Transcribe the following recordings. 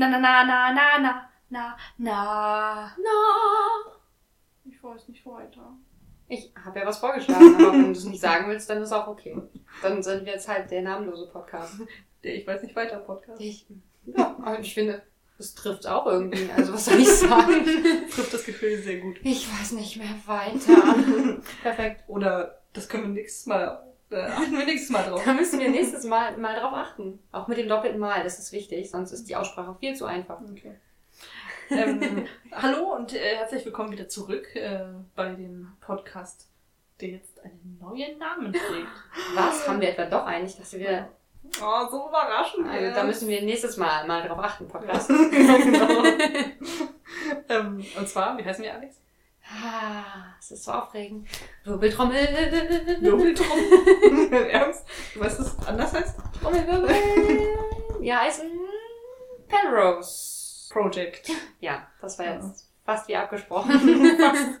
Na, na, na, na, na, na, na, na. Na. Ich weiß nicht weiter. Ich habe ja was vorgeschlagen, aber wenn du es nicht sagen willst, dann ist auch okay. Dann sind wir jetzt halt der namenlose Podcast. Der Ich weiß nicht weiter Podcast. Ich, ja, aber ich finde, das trifft auch irgendwie. Also was soll ich sagen? Trifft das Gefühl sehr gut. Ich weiß nicht mehr weiter. Perfekt. Oder das können wir nächstes Mal, äh, achten wir nächstes Mal drauf. Da müssen wir nächstes Mal mal drauf achten. Auch mit dem doppelten Mal, das ist wichtig, sonst ist die Aussprache viel zu einfach. Okay. ähm, hallo und äh, herzlich willkommen wieder zurück äh, bei dem Podcast, der jetzt einen neuen Namen trägt. Was? Haben wir etwa doch einen? Ich dachte, wir, Oh, so überraschend. also, da müssen wir nächstes Mal mal drauf achten, Podcast. genau. ähm, und zwar, wie heißen wir, Alex? Ah, es ist so aufregend. Wirbeltrommel. Wirbeltrommel. Ernst? Du weißt, was das anders heißt? Trommelwirbel. Wir heißen Penrose. Project. Ja, das war jetzt fast wie abgesprochen.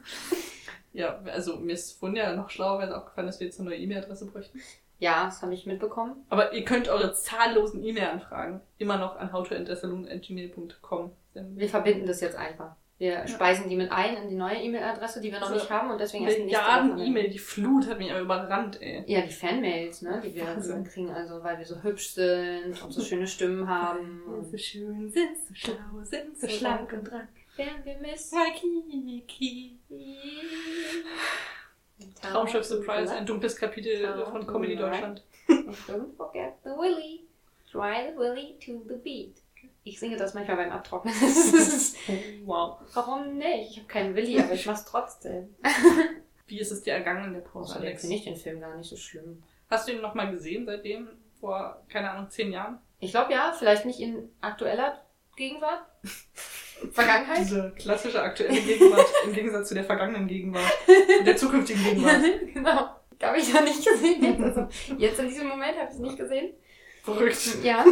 Ja, also mir ist vorhin ja noch schlauerweise aufgefallen, dass wir jetzt eine neue E-Mail-Adresse bräuchten. ja, das habe ich mitbekommen. Aber ihr könnt eure zahllosen E-Mail-Anfragen immer noch an howtoentdersalon.gmail.com senden. Wir verbinden das jetzt einfach. Wir speisen die mit ein in die neue E-Mail-Adresse, die wir noch Also, nicht haben und deswegen erst nächste Milliarden. E-Mail, die Flut hat mich aber überrannt, ey. Ja, die Fanmails, ne, die wir Wahnsinn. kriegen, also weil wir so hübsch sind und so schöne Stimmen haben. So schön, sind so schlau, sind so So schlank und dran. Werden wir miss. Waikiki. Traumschiff Surprise, ein dunkles Kapitel von Comedy Deutschland. Don't forget the willy. Try the willy to the beat. Ich singe das manchmal beim Abtrocknen. Wow. Warum nicht? Ich habe keinen Willi, aber ich mach's trotzdem. Wie ist es dir ergangen in der Pause, Außerdem Alex? finde ich den Film gar nicht so schlimm. Hast du ihn nochmal gesehen seitdem? Vor, keine Ahnung, zehn Jahren? Ich glaube ja, vielleicht nicht in aktueller Gegenwart. Vergangenheit. Diese klassische aktuelle Gegenwart im Gegensatz zu der vergangenen Gegenwart. Und der zukünftigen Gegenwart. genau. Habe ich noch nicht gesehen. Jetzt, also, jetzt in diesem Moment habe ich es nicht gesehen. Verrückt. Ja.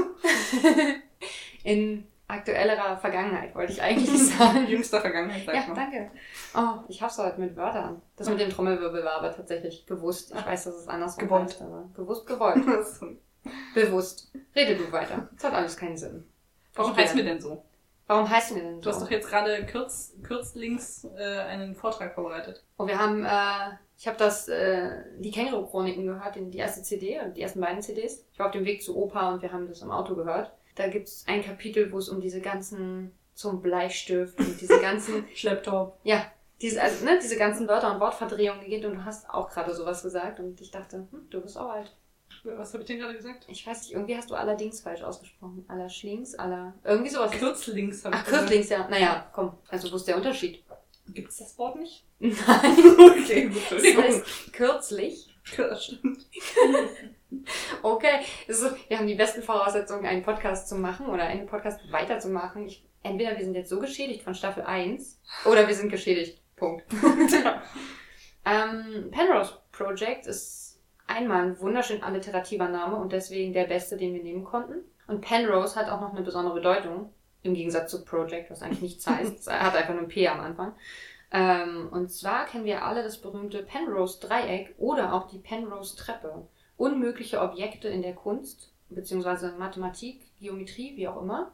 In aktuellerer Vergangenheit wollte ich eigentlich sagen. Jüngster Vergangenheit, sag Ja, mal. danke. Oh, ich hab's heute mit Wörtern. Das mit dem Trommelwirbel war aber tatsächlich gewusst. Ich weiß, dass es anders Gewollt. heißt, aber gewusst, gewollt. Bewusst. Rede du weiter. Das hat alles keinen Sinn. Warum wir will- denn so? Warum heißen wir denn Du so? hast doch jetzt gerade kurz, kürzlings äh, einen Vortrag vorbereitet. Oh, wir haben, äh, ich habe das, äh, die Känguru-Chroniken gehört, die die erste CD und die ersten beiden CDs. Ich war auf dem Weg zu Opa und wir haben das im Auto gehört. Da gibt's ein Kapitel, wo es um diese ganzen, zum Bleistift und diese ganzen, Schlepptau. ja, diese, also, ne, diese ganzen Wörter und Wortverdrehungen geht und du hast auch gerade sowas gesagt und ich dachte, hm, du bist auch alt. Was habe ich denn gerade gesagt? Ich weiß nicht, irgendwie hast du allerdings falsch ausgesprochen. Allerschlings, aller, irgendwie sowas. Kürzlings habe ich Ach, Kürzlings, ja. Naja, komm. Also, wo ist der Unterschied? Gibt es das Wort nicht? Nein. Okay, gut, Das Entschuldigung. heißt kürzlich. Das stimmt. Okay, also, wir haben die besten Voraussetzungen, einen Podcast zu machen oder einen Podcast weiterzumachen. Ich, entweder wir sind jetzt so geschädigt von Staffel 1 oder wir sind geschädigt. Punkt. ähm, Penrose Project ist einmal ein wunderschön alliterativer Name und deswegen der beste, den wir nehmen konnten. Und Penrose hat auch noch eine besondere Bedeutung, im Gegensatz zu Project, was eigentlich nichts heißt. Es hat einfach nur ein P am Anfang. Ähm, und zwar kennen wir alle das berühmte Penrose-Dreieck oder auch die Penrose-Treppe. Unmögliche Objekte in der Kunst, beziehungsweise Mathematik, Geometrie, wie auch immer,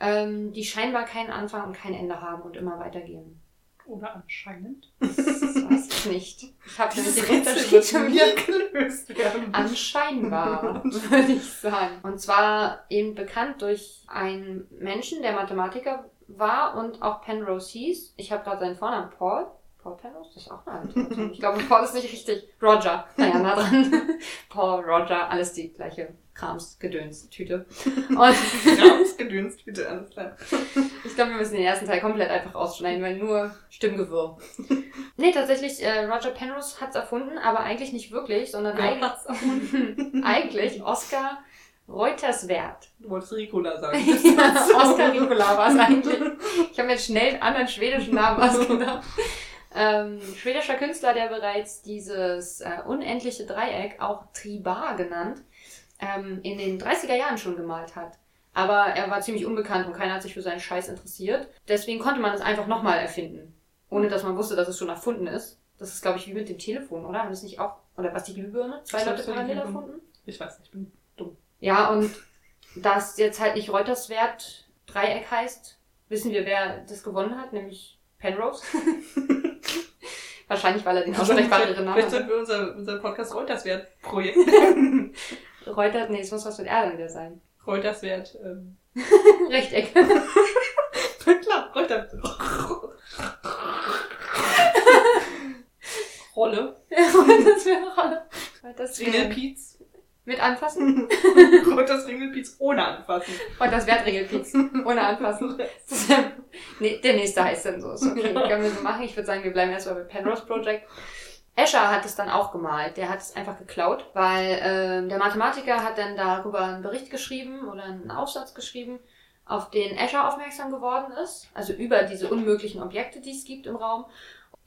ähm, die scheinbar keinen Anfang und kein Ende haben und immer weitergehen. Oder anscheinend. Das weiß ich nicht. Ich habe nämlich den Unterschied schon wieder gelöst werden. Anscheinbar, würde ich sagen. Und zwar eben bekannt durch einen Menschen, der Mathematiker war und auch Penrose hieß. Ich habe gerade seinen Vornamen Paul. Paul Penrose? Das ist auch eine Alternative. Ich glaube, Paul ist nicht richtig. Roger. Naja, nah dran. Paul, Roger, alles die gleiche Krams, Gedöns, Tüte. Und Ramsgedünst, bitte, alles klar. ich glaube, wir müssen den ersten Teil komplett einfach rausschneiden, weil nur Stimmgewirr. nee, tatsächlich, äh, Roger Penrose hat's erfunden, aber eigentlich nicht wirklich, sondern Wer eigentlich eigentlich Oscar Reuterswert. Du wolltest Ricola sagen. ja, Oscar Ricola war es eigentlich. Ich habe mir jetzt schnell einen anderen schwedischen Namen ausgedacht. Ähm, schwedischer Künstler, der bereits dieses äh, unendliche Dreieck, auch Tribar genannt, ähm, in den 30er Jahren schon gemalt hat. Aber er war ziemlich unbekannt und keiner hat sich für seinen Scheiß interessiert. Deswegen konnte man es einfach nochmal erfinden. Ohne dass man wusste, dass es schon erfunden ist. Das ist, glaube ich, wie mit dem Telefon, oder? Haben das nicht auch, oder was die Glühbirne? Zwei Ich Leute parallel erfunden? Ich weiß nicht, ich bin dumm. Ja, und dass jetzt halt nicht Reuterswert Dreieck heißt, wissen wir, wer das gewonnen hat, nämlich Penrose. Wahrscheinlich, weil er den aussprechbareren Namen Vielleicht hat. sollten wir unser, unser Podcast Reuterswert-Projekt Reuters, nee, es muss was mit R dann wieder sein. Reuterswert. Ähm. Rechteck. Klar, Reuter. Rolle. das wäre Rolle. Das wäre Ringelpiez. Mit anfassen. Reuters Ringelpiez ohne anfassen. Und das wäre Regelpiez. Ohne anfassen. Nee, der nächste heißt dann so. Ist okay, können wir so machen. Ich würde sagen, wir bleiben erstmal bei Penrose Project. Escher hat es dann auch gemalt. Der hat es einfach geklaut, weil ähm, der Mathematiker hat dann darüber einen Bericht geschrieben oder einen Aufsatz geschrieben, auf den Escher aufmerksam geworden ist. Also über diese unmöglichen Objekte, die es gibt im Raum.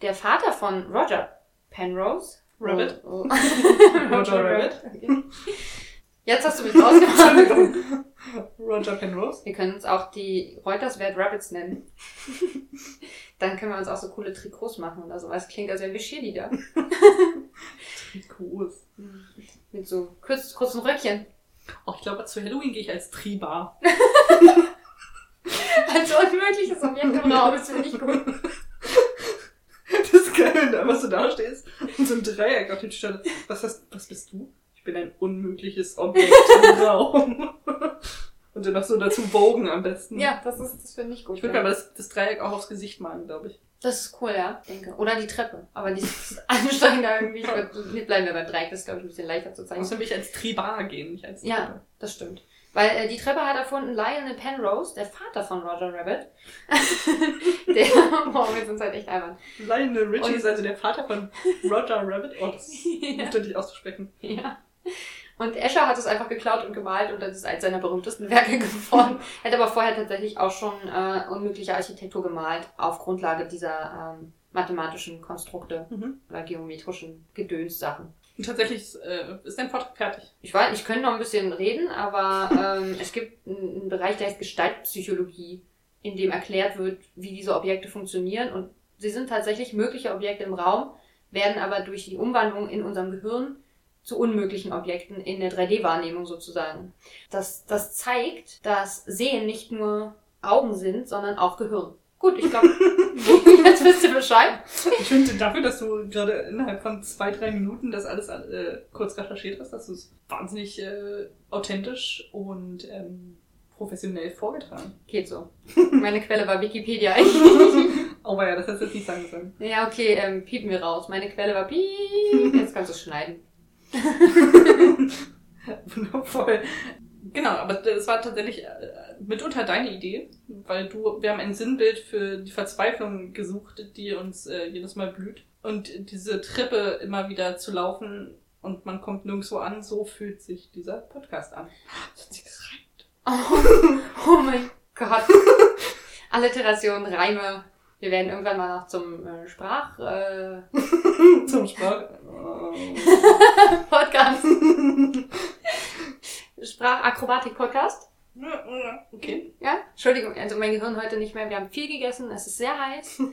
Der Vater von Roger Penrose. Rabbit. Oh, oh. Roger Rabbit. Okay. Jetzt hast du mich. Entschuldigung. Roger Penrose. Wir können uns auch die Reuters Wert Rabbits nennen. Dann können wir uns auch so coole Trikots machen oder sowas. Klingt, als wären wir Cheerleader. Trikots. Mit so kurz, kurzen Röckchen. Oh, ich glaube, zu Halloween gehe ich als Tribar. Als unmögliches Objekt im Raum. Das finde ich gut. Wenn du einfach so da stehst und so ein Dreieck auf den Tisch Was, hast, was bist du? Ich bin ein unmögliches Objekt im Raum. Und dann noch so dazu Bogen am besten. Ja, das ist, das finde ich gut. Ich würde mir aber das, das Dreieck auch aufs Gesicht malen, glaube ich. Das ist cool, ja. Denke. Oder die Treppe. Aber die ist anstrengender irgendwie. Ich würd, wir bleiben wir beim Dreieck. Das ist, glaube ich, ein bisschen leichter zu zeigen. Außerdem will ich als Tribar gehen, nicht als Ja. Treppe. Das stimmt. Weil äh, die Treppe hat erfunden Lionel Penrose, der Vater von Roger Rabbit. der, boah, wir sind halt echt albern. Lionel Richie ist also der Vater von Roger Rabbit. Oh, das ist ja. umständlich auszusprechen. ja. Und Escher hat es einfach geklaut und gemalt und das ist eines seiner berühmtesten Werke geworden. hat aber vorher tatsächlich auch schon äh, unmögliche Architektur gemalt auf Grundlage dieser ähm, mathematischen Konstrukte Mhm. oder geometrischen Gedönssachen. Und tatsächlich ist, äh, ist dein Vortrag fertig. Ich weiß, ich könnte noch ein bisschen reden, aber ähm, es gibt einen Bereich, der heißt Gestaltpsychologie, in dem erklärt wird, wie diese Objekte funktionieren. Und sie sind tatsächlich mögliche Objekte im Raum, werden aber durch die Umwandlung in unserem Gehirn zu unmöglichen Objekten in der 3D-Wahrnehmung sozusagen. Das, das zeigt, dass Sehen nicht nur Augen sind, sondern auch Gehirn. Gut, ich glaube, jetzt wisst ihr Bescheid. Ich finde dafür, dass du gerade innerhalb von zwei, drei Minuten das alles äh, kurz recherchiert hast, dass du es wahnsinnig äh, authentisch und ähm, professionell vorgetragen. Geht so. Meine Quelle war Wikipedia. Aber ja, das hättest du jetzt nicht sagen sollen. Ja, okay, ähm, piepen wir raus. Meine Quelle war piep. Jetzt kannst du schneiden. Wundervoll. Genau, aber das war tatsächlich äh, mitunter deine Idee, weil du, wir haben ein Sinnbild für die Verzweiflung gesucht, die uns äh, jedes Mal blüht. Und diese Treppe immer wieder zu laufen und man kommt nirgendwo an, so fühlt sich dieser Podcast an. Hat gereimt. Oh, oh mein Gott. Alliteration, Reime. Wir werden irgendwann mal noch zum äh, Sprach äh, Zum Sprach. Podcast. Sprachakrobatik-Podcast. okay. Ja? Entschuldigung, also mein Gehirn heute nicht mehr. Wir haben viel gegessen, es ist sehr heiß.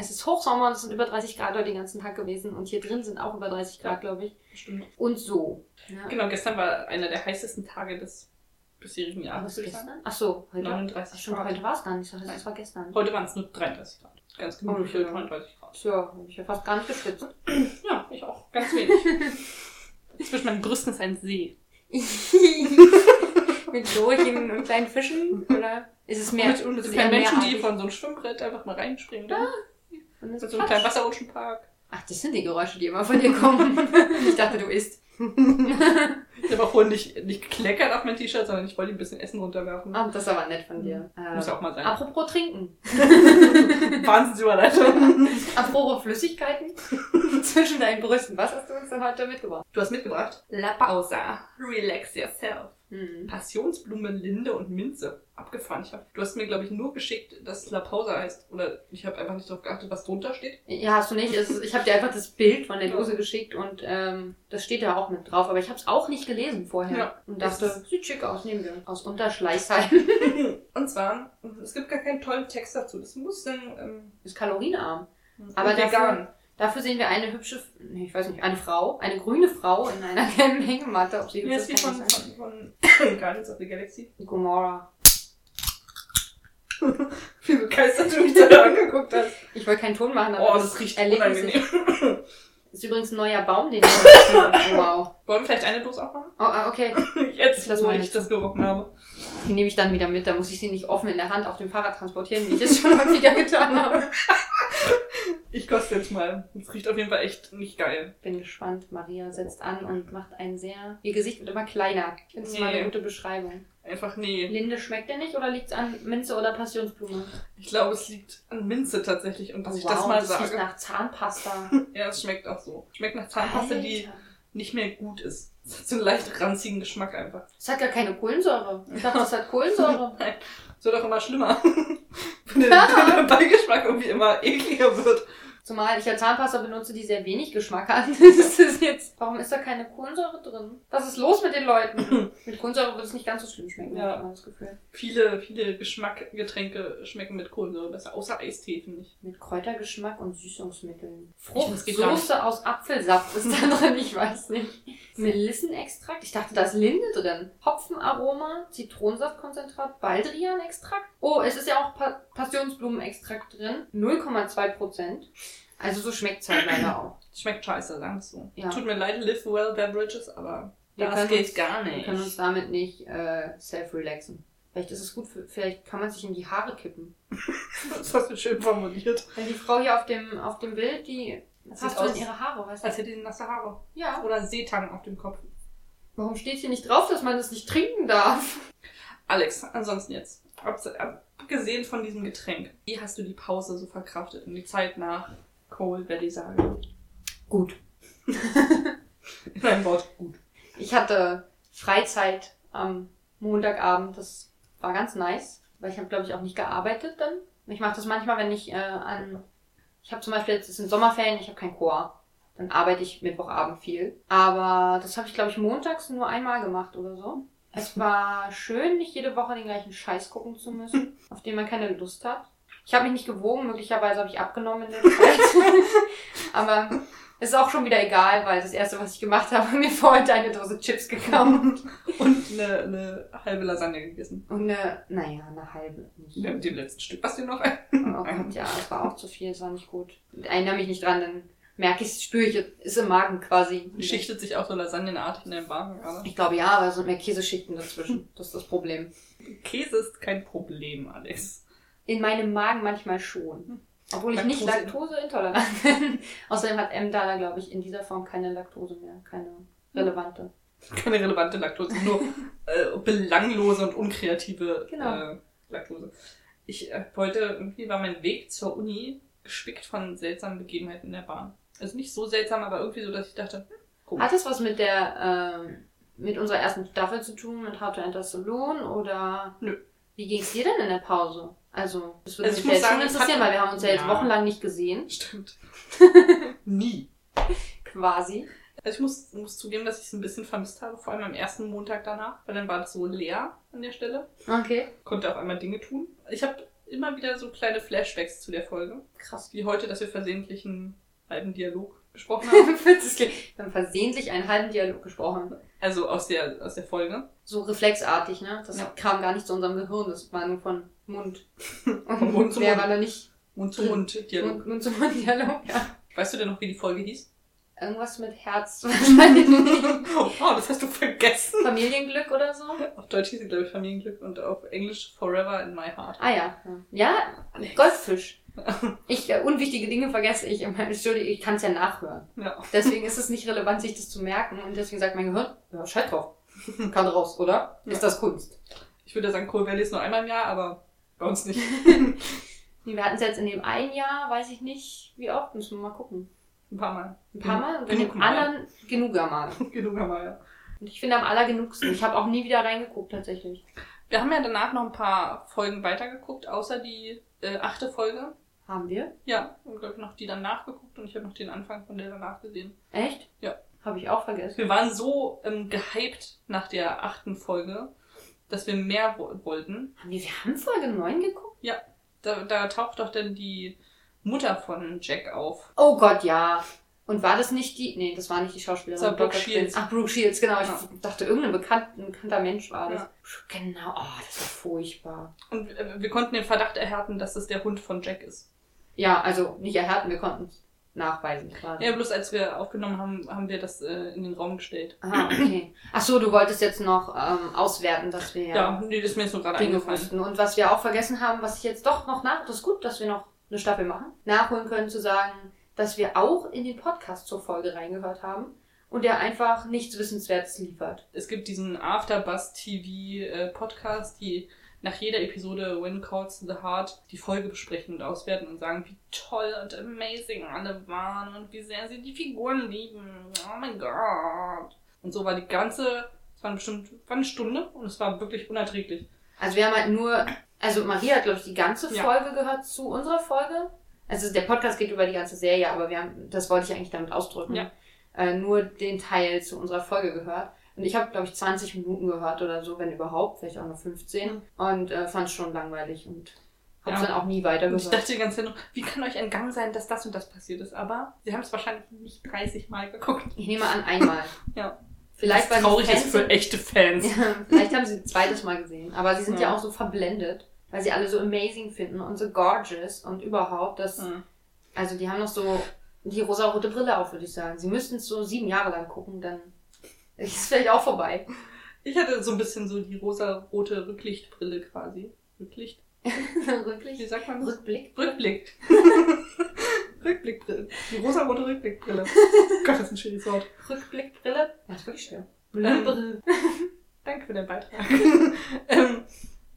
Es ist Hochsommer und es sind über 30 Grad heute den ganzen Tag gewesen. Und hier drin sind auch über 30 Grad, glaube ich. Stimmt. Und so. Ja. Genau, gestern war einer der heißesten Tage des bisherigen Jahres. es ich gestern? Ach so, heute. 39 Stimmt, Grad. heute war es gar nicht so. Das war gestern. Heute waren es nur 33 Grad. Ganz gemütliche Oh, ja. 39 Grad. Tja, hab ich ja fast gar nicht geschwitzt. Ja, ich auch. Ganz wenig. Zwischen meinen Brüsten ist ein See. Mit Lurchen und kleinen Fischen? Oder ist es mehr? Mit, und mit es eher kleinen Menschen, die von so einem Schwimmbrett einfach mal reinspringen. Dann. Und so einem kleinen. Wasserrutschenpark. Ach, das sind die Geräusche, die immer von dir kommen. ich dachte, du isst. Ich habe auch vorhin nicht, nicht gekleckert auf mein T-Shirt, sondern ich wollte ein bisschen Essen runterwerfen. Ah, das ist aber nett von dir. Muss ja Äh, auch mal sein. apropos Trinken. Wahnsinnsüberleitung. Apropos Flüssigkeiten zwischen deinen Brüsten. Was hast du uns denn heute mitgebracht? Du hast mitgebracht La Pausa. Relax yourself. Hm. Passionsblume, Linde und Minze. Abgefahren. Ich hab, du hast mir, glaube ich, nur geschickt, dass La Pausa heißt. Oder ich habe einfach nicht darauf geachtet, was drunter steht. Ja, hast du nicht. Es ist, ich habe dir einfach das Bild von der Dose geschickt und ähm, das steht da auch mit drauf. Aber ich habe es auch nicht gelesen vorher. Ja. Und dachte, sieht schick aus, nehmen wir. Aus Unterschleißheim. Und zwar, es gibt gar keinen tollen Text dazu. Das muss dann ähm, ist kalorienarm. Aber vegan. dafür, dafür sehen wir eine hübsche, nee, ich weiß nicht, eine Frau, eine grüne Frau in einer gelben Hängematte. Ob sie Wie hübsch die ist, kann von, von, von Guardians of the Galaxy? Gomorra. begeistert du mich da angeguckt hast. Ich wollte keinen Ton machen, aber Oh, das riecht Erlebnis unangenehm. ist übrigens ein neuer Baum, den ich oh, Wow. Wollen wir vielleicht eine Dose aufmachen? Oh, ah, okay. Jetzt, lass wo mal ich das gerochen habe. Die nehme ich dann wieder mit, da muss ich sie nicht offen in der Hand auf dem Fahrrad transportieren, wie ich es schon häufiger getan habe. Ich koste jetzt mal. Es riecht auf jeden Fall echt nicht geil. Bin gespannt. Maria setzt an und macht ein sehr. Ihr Gesicht wird immer kleiner. Das ist mal Nee. eine gute Beschreibung. Einfach nee. Linde schmeckt dir nicht oder liegt es an Minze oder Passionsblume? Ich glaube, es liegt an Minze tatsächlich. Und dass Oh, ich das mal das sage. nach Zahnpasta. Ja, es schmeckt auch so. Schmeckt nach Zahnpasta, die Alter. nicht mehr gut ist. Es hat so einen leicht ranzigen Geschmack einfach. Es hat gar keine Kohlensäure. Ich dachte, das hat Kohlensäure. Nein, es wird auch immer schlimmer. Wenn der, der Beigeschmack irgendwie immer ekliger wird. Zumal ich ja Zahnpasta benutze, die sehr wenig Geschmack hat. Das ist jetzt, warum ist da keine Kohlensäure drin? Was ist los mit den Leuten? mit Kohlensäure wird es nicht ganz so schlimm schmecken, Ja. habe ich das Gefühl. Viele, viele Geschmackgetränke schmecken mit Kohlensäure besser. Außer Eistee, finde ich. Mit Kräutergeschmack und Süßungsmitteln. nicht. Fruchtsoße aus Apfelsaft ist da drin, ich weiß nicht. Melissenextrakt? Ich dachte, da ist Linde drin. Hopfenaroma, Zitronensaftkonzentrat, Baldrianextrakt. Oh, es ist ja auch pa Passionsblumenextrakt drin. 0,2 Prozent. Also so schmeckt's halt leider auch. Schmeckt scheiße, sagen wir es so. Ja. Tut mir leid, live well beverages, aber Wir das geht uns- gar Wir nicht. können uns damit nicht äh, self-relaxen. Vielleicht ist es gut, für, vielleicht kann man sich in die Haare kippen. Das hast du schön formuliert. Weil die Frau hier auf dem, auf dem Bild, die Das du in ihre Haare, weißt du? als hätte sie nasse Haare. Ja. Oder Seetang auf dem Kopf. Warum steht hier nicht drauf, dass man das nicht trinken darf? Alex, ansonsten jetzt. abs- Abgesehen von diesem Getränk, wie hast du die Pause so verkraftet und die Zeit nach Cole Valley Sage? Gut. In einem Wort, gut. Ich hatte Freizeit am Montagabend. Das war ganz nice, weil ich habe, glaube ich, auch nicht gearbeitet dann. Ich mache das manchmal, wenn ich äh, an... Ich habe zum Beispiel, jetzt sind Sommerferien, ich habe kein Chor. Dann arbeite ich Mittwochabend viel. Aber das habe ich, glaube ich, montags nur einmal gemacht oder so. Es war schön, nicht jede Woche den gleichen Scheiß gucken zu müssen, auf den man keine Lust hat. Ich habe mich nicht gewogen, möglicherweise habe ich abgenommen in der Zeit. Aber es ist auch schon wieder egal, weil das erste, was ich gemacht habe, mir vor heute eine Dose Chips gekauft. Und eine, eine halbe Lasagne gegessen. Und eine, naja, eine halbe. Nicht. Mit dem letzten Stück. Was dir noch? Oh Gott, ja, es war auch zu viel, es war nicht gut. Erinnere mich nicht dran, dann merke ich, spüre ich, ist im Magen quasi. Schichtet sich auch so lasagnenartig in deinem Magen gerade. Ich glaube ja, aber es sind mehr Käseschichten dazwischen. Das ist das Problem. Käse ist kein Problem, Alex. In meinem Magen manchmal schon. Obwohl ich nicht Laktose. laktoseintolerant bin. Außerdem hat Emmentaler, glaube ich, in dieser Form keine Laktose mehr. Keine relevante. Keine relevante Laktose, nur äh, belanglose und unkreative Genau. äh, Laktose. Ich äh, wollte, irgendwie war mein Weg zur Uni gespickt von seltsamen Begebenheiten in der Bahn. Also nicht so seltsam, aber irgendwie so, dass ich dachte, hm, komisch. Hat es was mit der, ähm, mit unserer ersten Staffel zu tun, mit How to Enter Saloon oder? Nö. Wie ging es dir denn in der Pause? Also, das würde Also ich mich jetzt schon es interessieren, weil wir haben uns ja jetzt Ja. wochenlang nicht gesehen, Stimmt. Nie. quasi. Also ich muss, muss zugeben, dass ich es ein bisschen vermisst habe, vor allem am ersten Montag danach, weil dann war das so leer an der Stelle. Okay. Konnte auf einmal Dinge tun. Ich habe immer wieder so kleine Flashbacks zu der Folge. Krass. Wie heute, dass wir versehentlich einen halben Dialog gesprochen haben. wir haben versehentlich einen halben Dialog gesprochen. Also aus der, aus der Folge. So reflexartig, ne? Das Ja. kam gar nicht zu unserem Gehirn, das war nur von Mund. Und Von Mund zu mehr Mund. war da nicht. Mund zu Mund Dialog. Mund, Mund zu Mund Dialog, ja. Weißt du denn noch, wie die Folge hieß? Irgendwas mit Herz. Oh, das hast du vergessen. Familienglück oder so? Auf Deutsch hieß sie, glaube ich, Familienglück und auf Englisch Forever in My Heart. Ah ja. Ja, Goldfisch. Ich, äh, unwichtige Dinge vergesse ich immer. Entschuldigung, ich kann es ja nachhören. Ja. Deswegen ist es nicht relevant, sich das zu merken. Und deswegen sagt mein Gehirn, ja, scheiß drauf. Kann raus, oder? Ist das Kunst? Ich würde sagen, Coal Valley ist nur einmal im Jahr, aber bei uns nicht. Wir hatten es jetzt in dem einen Jahr, weiß ich nicht, wie oft, müssen wir mal gucken. Ein paar Mal. Ein paar Mal und in Genug dem Mal. anderen genuger Mal. Genug einmal, ja. Und ich finde am allergenugsten. Ich habe auch nie wieder reingeguckt, tatsächlich. Wir haben ja danach noch ein paar Folgen weitergeguckt, außer die äh, achte Folge. Haben wir? Ja, und glaube ich noch die dann nachgeguckt und ich habe noch den Anfang von der danach gesehen. Echt? Ja. Habe ich auch vergessen. Wir waren so ähm, gehypt nach der achten Folge, dass wir mehr wo wollten. Haben wir, wir haben Folge 9 geguckt? Da, da taucht doch dann die Mutter von Jack auf. Oh Gott, ja. Und war das nicht die, nee, das war nicht die Schauspielerin. Das war Brooke. Shields. Ach, Brooke Shields, genau. Ja. Ich dachte, irgendein bekannt, bekannter Mensch war das. Ja. Genau, oh, das war furchtbar. Und äh, wir konnten den Verdacht erhärten, dass es der Hund von Jack ist. Ja, also nicht erhärten, wir konnten es nachweisen quasi. Ja, bloß als wir aufgenommen haben, haben wir das äh, in den Raum gestellt. Ah, okay. Ach so, du wolltest jetzt noch ähm, auswerten, dass wir Ja, nee, das ist mir jetzt nur gerade Dinge eingefallen. wussten. Und was wir auch vergessen haben, was ich jetzt doch noch nach, das ist gut, dass wir noch eine Staffel machen, nachholen können zu sagen, dass wir auch in den Podcast zur Folge reingehört haben und der einfach nichts Wissenswertes liefert. Es gibt diesen Afterbuzz TV äh, Podcast, die nach jeder Episode When Calls the Heart die Folge besprechen und auswerten und sagen, wie toll und amazing alle waren und wie sehr sie die Figuren lieben. Oh mein Gott. Und so war die ganze, es war bestimmt, war eine Stunde und es war wirklich unerträglich. Also wir haben halt nur, also Maria hat, glaube ich, die ganze Ja. Folge gehört zu unserer Folge. Also der Podcast geht über die ganze Serie, aber wir haben, das wollte ich eigentlich damit ausdrücken, Ja. äh, nur den Teil zu unserer Folge gehört. Und ich habe, glaube ich, 20 Minuten gehört oder so, wenn überhaupt, vielleicht auch nur 15. Mhm. Und äh, fand es schon langweilig und habe es Ja. dann auch nie Und ich weitergehört. dachte die ganze Zeit noch, wie kann euch entgangen sein, dass das und das passiert ist? Aber sie haben es wahrscheinlich nicht 30 Mal geguckt. Ich nehme an, einmal. Ja. Vielleicht, weil Was traurig sie Fans ist für echte Fans. Ja, vielleicht haben sie ein zweites Mal gesehen. Aber sie sind ja. Ja. auch so verblendet, weil sie alle so amazing finden und so gorgeous und überhaupt. Das, Hm. Also die haben noch so die rosa-rote Brille auf, würde ich sagen. Sie müssten es so sieben Jahre lang gucken, dann ist es vielleicht auch vorbei. Ich hatte so ein bisschen so die rosa-rote Rücklichtbrille quasi. Rücklicht? Wie Rückblick? sagt man das? Rückblick? Rückblick. Rückblickbrille. Die rosa-rote Rückblickbrille. Gott, das ist ein schönes Wort. Rückblickbrille? Ja, ist wirklich schwer. Ähm, Danke für den Beitrag. ähm,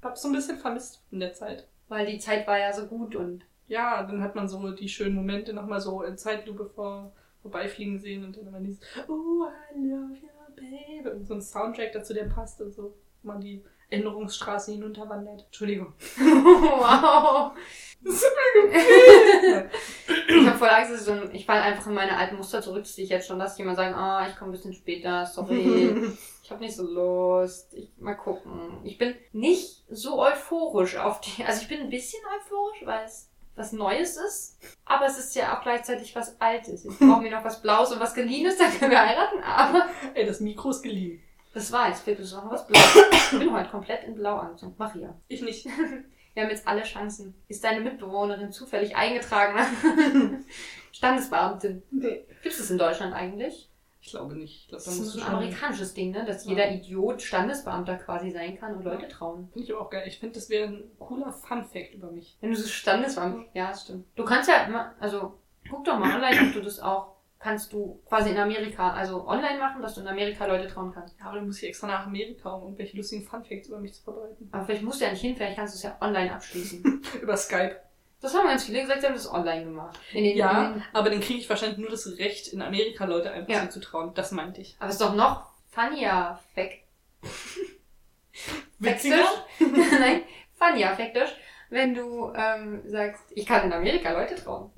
hab so ein bisschen vermisst in der Zeit. Weil die Zeit war ja so gut und Ja, dann hat man so die schönen Momente nochmal so in Zeitlupe vor, vorbeifliegen sehen und dann immer dieses Oh, I love you, baby. Und so ein Soundtrack dazu, der passt und so. Man die Erinnerungsstraße hinunterwandert. Entschuldigung. wow. Das ist mir Ich habe voll Angst, dass ich, so ich falle einfach in meine alten Muster zurück, dass ich jetzt schon, dass jemand sagen, ah, ich komme ein bisschen später, sorry. Ich habe nicht so Lust. Ich, mal gucken. Ich bin nicht so euphorisch auf die. Also ich bin ein bisschen euphorisch, weil es was Neues ist. Aber es ist ja auch gleichzeitig was Altes. Jetzt brauchen wir noch was Blaues und was Geliehenes, dann können wir heiraten. Aber Ey, das Mikro ist geliehen. das war jetzt fehlt uns noch was Blaues. Ich bin heute komplett in Blau angezogen. Maria. Ich nicht. Wir haben jetzt alle Chancen. Ist deine Mitbewohnerin zufällig eingetragen? Standesbeamtin. Nee. Gibt es das in Deutschland eigentlich? Ich glaube nicht. Ich glaube, Das da ist ein amerikanisches Ding, ne? Dass Ja. jeder Idiot Standesbeamter quasi sein kann und Leute trauen. Finde ich aber auch geil. Ich finde, das wäre ein cooler Fun-Fact über mich. Wenn du so Standesbeamter. Ja, stimmt. Du kannst ja immer, also guck doch mal online, ob du das auch kannst du quasi in Amerika, also online machen, dass du in Amerika Leute trauen kannst. Ja, aber dann muss ich extra nach Amerika, um irgendwelche lustigen Fun-Facts über mich zu verbreiten. Aber vielleicht musst du ja nicht hin, vielleicht kannst du es ja online abschließen. über Skype. Das haben ganz viele gesagt, sie haben das online gemacht. Ja, den, aber dann kriege ich wahrscheinlich nur das Recht, in Amerika Leute einfach Ja. zu trauen. Das meinte ich. aber es ist doch noch funnier Fact. Witziger? Nein, funnier faktisch, wenn du ähm, sagst, ich kann in Amerika Leute trauen.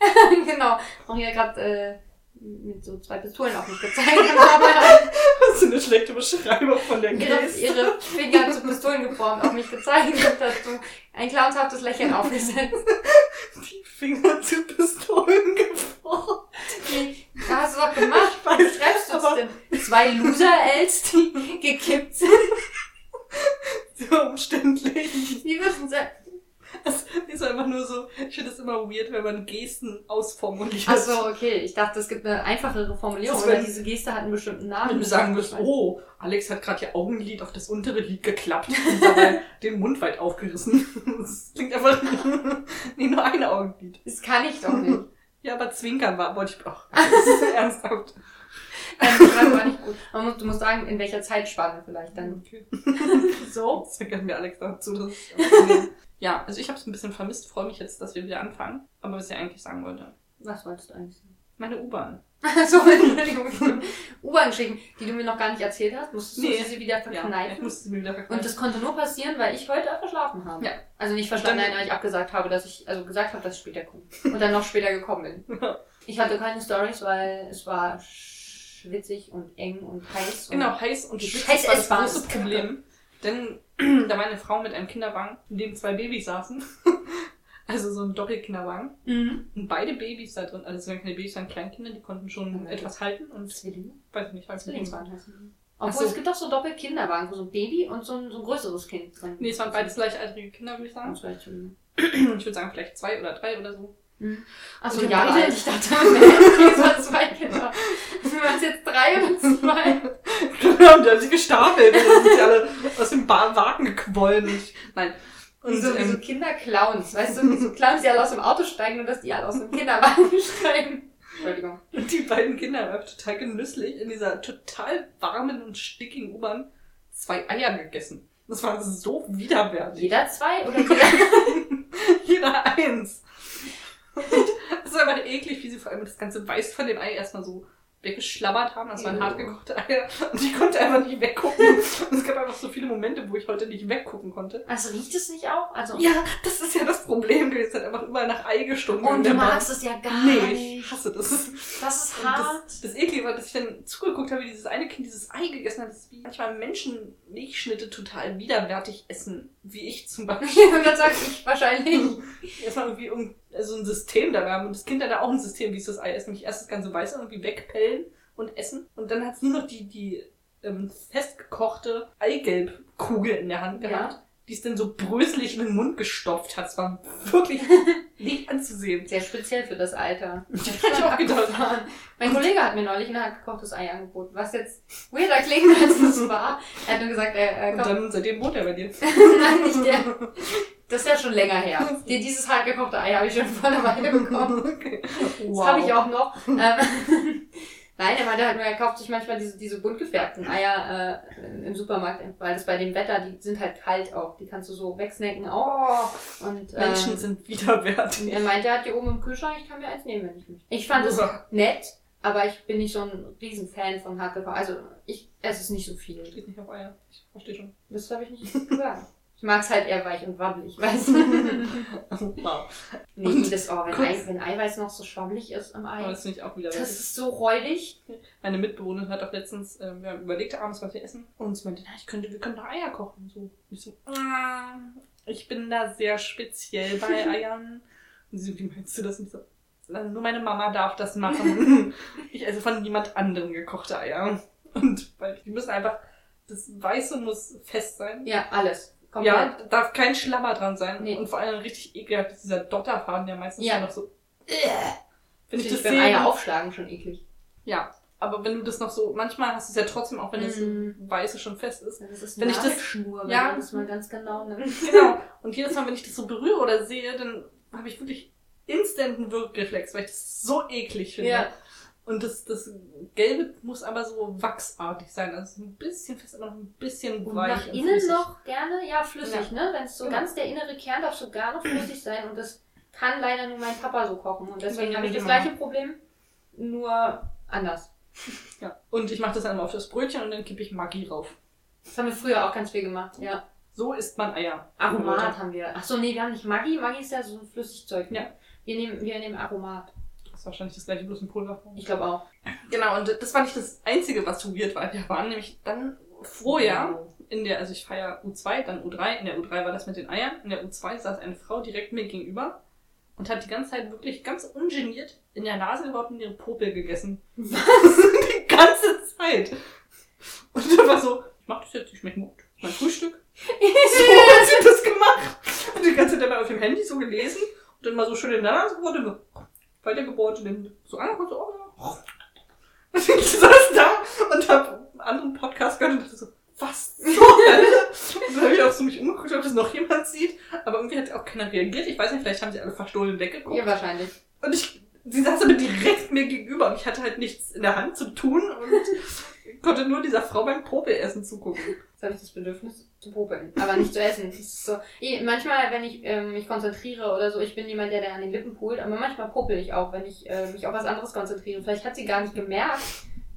genau. Auch hier gerade äh, mit so zwei Pistolen auf mich gezeigt haben. Das ist eine schlechte Beschreibung von der ihre, Geste. ihre Finger zu Pistolen geformt, auf mich gezeigt und hast du ein clownshaftes Lächeln aufgesetzt. Die Finger zu Pistolen geformt. Wie, da hast du doch gemacht. Ich weiß, Wie schreibst du es denn? Zwei Loser-Els, die gekippt sind. So umständlich. Wie wissen sie? Es ist einfach nur so, ich finde es immer weird, wenn man Gesten ausformuliert. Ach so, okay. Ich dachte, es gibt eine einfachere Formulierung, Das wär- diese Geste hat einen bestimmten Namen. Wenn du sagen wirst, oh, Alex hat gerade ihr Augenlid auf das untere Lid geklappt und dabei den Mund weit aufgerissen. Das klingt einfach, nee, nur ein Augenlid. Das kann ich doch nicht. Ja, aber Zwinkern war, wollte ich auch. Das ist ernsthaft. Ähm, die Frage war nicht gut. Man muss, du musst sagen, in welcher Zeitspanne vielleicht dann. Okay. So? Zwinkert mir Alex dazu. Das ja, also ich habe es ein bisschen vermisst, freue mich jetzt, dass wir wieder anfangen. Aber was ich eigentlich sagen wollte, Was wolltest du eigentlich sagen? meine U-Bahn. so, Entschuldigung. U-Bahn-Geschichten, die du mir noch gar nicht erzählt hast, musstest Nee. du sie wieder Ja, ich verkneifen. musste mir wieder und verkneifen. das konnte nur passieren, weil ich heute verschlafen habe. Ja. Also nicht verschlafen, Dann- nein, weil ich abgesagt habe, dass ich, also gesagt habe, dass ich später komme. Und dann noch später gekommen bin. Ich hatte keine Stories, weil es war schwitzig und eng und heiß. Und Genau, heiß und schwitzig war das große. Problem. Denn da war eine Frau mit einem Kinderwagen, in dem zwei Babys saßen, Also so ein Doppelkinderwagen. Mhm. Und beide Babys da drin, also es waren keine Babys, waren Kleinkinder, die konnten schon Ja, etwas halten und Zwillinge? weiß ich nicht, was die. Ach Obwohl so. es gibt doch so Doppelkinderwagen, wo so ein Baby und so ein, so ein größeres Kind drin. Nee, es waren beides gleichaltrige Kinder, würde ich sagen. Das ich schon. Ich würde sagen, vielleicht zwei oder drei oder so. Achso, Und ja, drei. ich dachte, es waren zwei Kinder. Waren es jetzt drei oder zwei? und die haben sich gestapelt und dann sind sie alle aus dem Wagen gequollen. Ich, nein. Und, Wie so, wie so ähm, Kinderclowns, weißt du, wie so Clowns, die alle aus dem Auto steigen und dass die alle aus dem Kinderwagen steigen. Entschuldigung. und die beiden Kinder haben total genüsslich in dieser total warmen und stickigen U-Bahn zwei Eier gegessen. Das war so widerwärtig. Jeder zwei oder jeder? Jeder eins. Und es war einfach eklig, wie sie vor allem das ganze Weiß von dem Ei erstmal so weggeschlabbert haben. Das waren Ja. hart gekochte Eier. Und ich konnte einfach nicht weggucken. Und es gab einfach so viele Momente, wo ich heute nicht weggucken konnte. Also riecht es nicht auch? Also, Ja, das ist ja das Problem. Es hat einfach überall nach Ei gestunken. und du magst es ja gar Nee, ich nicht. hasse das. Das ist Und hart. Das, das Eklige war, dass ich dann zugeguckt habe, wie dieses eine Kind dieses Ei gegessen hat. Das ist wie manchmal Menschen Milchschnitte total widerwärtig essen. Wie ich zum Beispiel. Und dann sag ich wahrscheinlich. erstmal irgendwie um, also ein System da haben. Und das Kind hat da auch ein System, wie es das Ei isst. Nämlich erst das ganze Weiße irgendwie wegpellen und essen. Und dann hat es nur noch die, die ähm, festgekochte Eigelbkugel in der Hand Ja. Die es dann so bröselig in den Mund gestopft hat. Es war wirklich nicht anzusehen. Sehr speziell für das Alter. hab ich auch gedacht. Mein Kollege hat mir neulich ein gekochtes Ei angeboten, was jetzt weirder klingt, als es war. Er hat nur gesagt, er, er Und dann seitdem wohnt er bei dir. Nein, nicht der. Das ist ja schon länger her. Die- Dieses hartgekochte Ei habe ich schon vor einer Weile bekommen. Okay. Das habe ich auch noch. Nein, er meinte halt nur, er kauft sich manchmal diese, diese bunt gefärbten Eier äh, im Supermarkt, weil das bei dem Wetter, die sind halt kalt auch. Die kannst du so wegsnacken auch. Und, äh, Menschen sind widerwärtig. Er meinte, er hat die oben im Kühlschrank, ich kann mir eins nehmen, wenn ich möchte. Ich fand es nett, aber ich bin nicht so ein Riesenfan von Hackgefahr. Also ich esse es nicht so viel. Geht nicht auf Eier. Ich verstehe schon. Das habe ich nicht gesagt. Ich mag es halt eher weich und wabbelig, weißt du? wow. nee, das, oh, wenn, Ei, wenn Eiweiß noch so schwabbelig ist im Ei. das finde ich auch Das widerwärtig. ist so räudig. Meine Mitbewohnerin hat auch letztens, ähm, wir haben überlegt abends, was wir essen. Und sie meinte, na, ich könnte, wir können doch Eier kochen. So. Ich so, ah, ich bin da sehr speziell bei Eiern. Und sie so, wie meinst du das? Und so, "Na, nur meine Mama darf das machen. ich esse von niemand anderem gekochte Eier. Und weil die müssen einfach, das Weiße muss fest sein. Ja, alles. Komplett. Ja, darf kein Schlammer dran sein. Nee. Und vor allem richtig ekelhaft ist dieser Dotterfaden, der meistens Ja. ja. noch so. Ich Finde das ich beim sehe. Eier aufschlagen schon eklig. Ja, aber wenn du das noch so, manchmal hast du es ja trotzdem, auch wenn das Mhm. Weiße schon fest ist. Das ist Wenn ich das- wenn Ja. das mal ganz genau nimmt. Genau. Und jedes Mal, wenn ich das so berühre oder sehe, dann habe ich wirklich instant einen Wirkreflex, weil ich das so eklig finde. Ja. Und das, das Gelbe muss aber so wachsartig sein. Also ein bisschen fest, aber noch ein bisschen Und weich. nach und innen flüssig. noch gerne, ja, flüssig, ne? Wenn es so Genau. ganz der innere Kern darf sogar noch flüssig sein und das kann leider nur mein Papa so kochen. Und deswegen Ja, habe ich das gleiche Problem, nur anders. Ja. Und ich mache das dann immer auf das Brötchen und dann kippe ich Maggi rauf. Das haben wir früher auch ganz viel gemacht, ja. So isst man Eier. Aromat haben wir. Ach so, nee, wir haben nicht Maggi. Maggi ist ja so ein Flüssigzeug. Ja. Wir nehmen, wir nehmen Aromat. Das ist wahrscheinlich das gleiche, bloß in Pulverform. Ich glaube auch. Genau, und das war nicht das Einzige, was so weird war. Wir waren nämlich dann vorher in der, also ich feier U2, dann U3. In der U3 war das mit den Eiern. In der U2 saß eine Frau direkt mir gegenüber und hat die ganze Zeit wirklich ganz ungeniert in der Nase überhaupt in ihre Popel gegessen. die ganze Zeit. Und dann war so, ich mach das jetzt, ich schmeckt gut. Mein Frühstück. So hat sie das gemacht. Und die ganze Zeit dabei auf dem Handy so gelesen und dann mal so schön in der Nase so weitergebohrt und dann so angeguckt, so, oh ja. Ich saß da und hab einen anderen Podcast gehört und dachte so, was Hölle? Und dann habe ich auch so mich umgeguckt, ob das noch jemand sieht. Aber irgendwie hat auch keiner reagiert. Ich weiß nicht, vielleicht haben sie alle verstohlen weggeguckt. Ja, wahrscheinlich. Und ich, sie saß aber direkt mir gegenüber und ich hatte halt nichts in der Hand zu tun und konnte nur dieser Frau beim Popelessen zugucken. Jetzt habe ich das Bedürfnis zu popeln, aber nicht zu essen. Das ist so. Eh, Manchmal, wenn ich ähm, mich konzentriere oder so, ich bin jemand, der, der an den Lippen pult, aber manchmal popel ich auch, wenn ich äh, mich auf was anderes konzentriere. Vielleicht hat sie gar nicht gemerkt,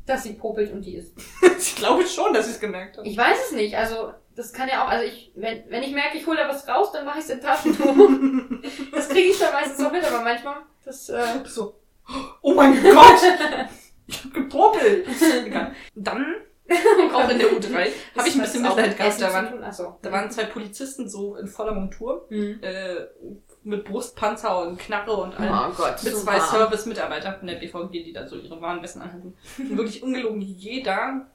dass sie popelt und die isst. Ich glaube schon, dass sie es gemerkt hat. Ich weiß es nicht. Also, das kann ja auch, also ich, wenn, wenn ich merke, ich hole da was raus, dann mache ich es in Taschentuch. das kriege ich dann meistens auch mit, aber manchmal, das, äh, So, oh mein Gott! Ich hab gepopelt! Dann auch in der U3. Habe ich ein bisschen Mitleid gehabt. Da waren? Achso. da waren zwei Polizisten so in voller Montur, Mhm. äh, mit Brustpanzer und Knarre und allem. Oh Gott, mit so zwei. Service-Mitarbeitern von der BVG, die da so ihre Warnwesten anhatten. Und wirklich ungelogen, jeder,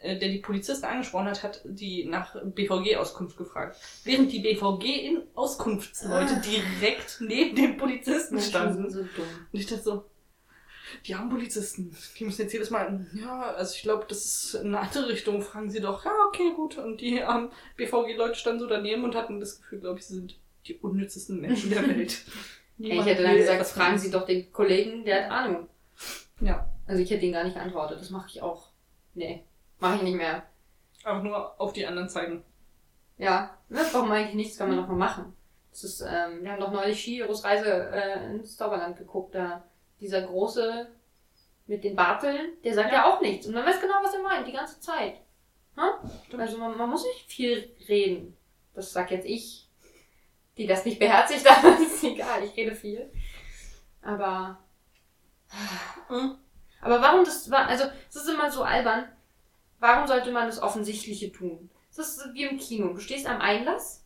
äh, der die Polizisten angesprochen hat, hat die nach BVG-Auskunft gefragt. Während die BVG-Auskunftsleute Ah. direkt neben den Polizisten standen. so dumm. Und ich dachte so, die haben Polizisten. Die müssen jetzt jedes Mal, ja, also ich glaube, das ist in eine andere Richtung. Fragen sie doch, ja, okay, gut. Und die ähm, BVG-Leute standen so daneben und hatten das Gefühl, glaube ich, sie sind die unnützesten Menschen der Welt. Hey, ich hätte dann gesagt, fragen Sie doch den Kollegen, der hat Ahnung. Ja, Also ich hätte ihn gar nicht geantwortet. Das mache ich auch. Nee, mache ich nicht mehr. einfach nur auf die anderen zeigen. Ja, ne, warum eigentlich nichts kann man noch mal machen. Das ist, ähm, wir haben doch neulich Skiros Reise äh, ins Zauberland geguckt. Da dieser große mit den Barteln, der sagt ja. Ja. auch nichts. Und man weiß genau, was er meint, die ganze Zeit. Stimmt. Also man, man muss nicht viel reden. Das sag jetzt ich, die das nicht beherzigt, aber ist egal, ich rede viel. Aber Mhm. aber warum das war, also es ist immer so albern. Warum sollte man das Offensichtliche tun? Es ist wie im Kino. Du stehst am Einlass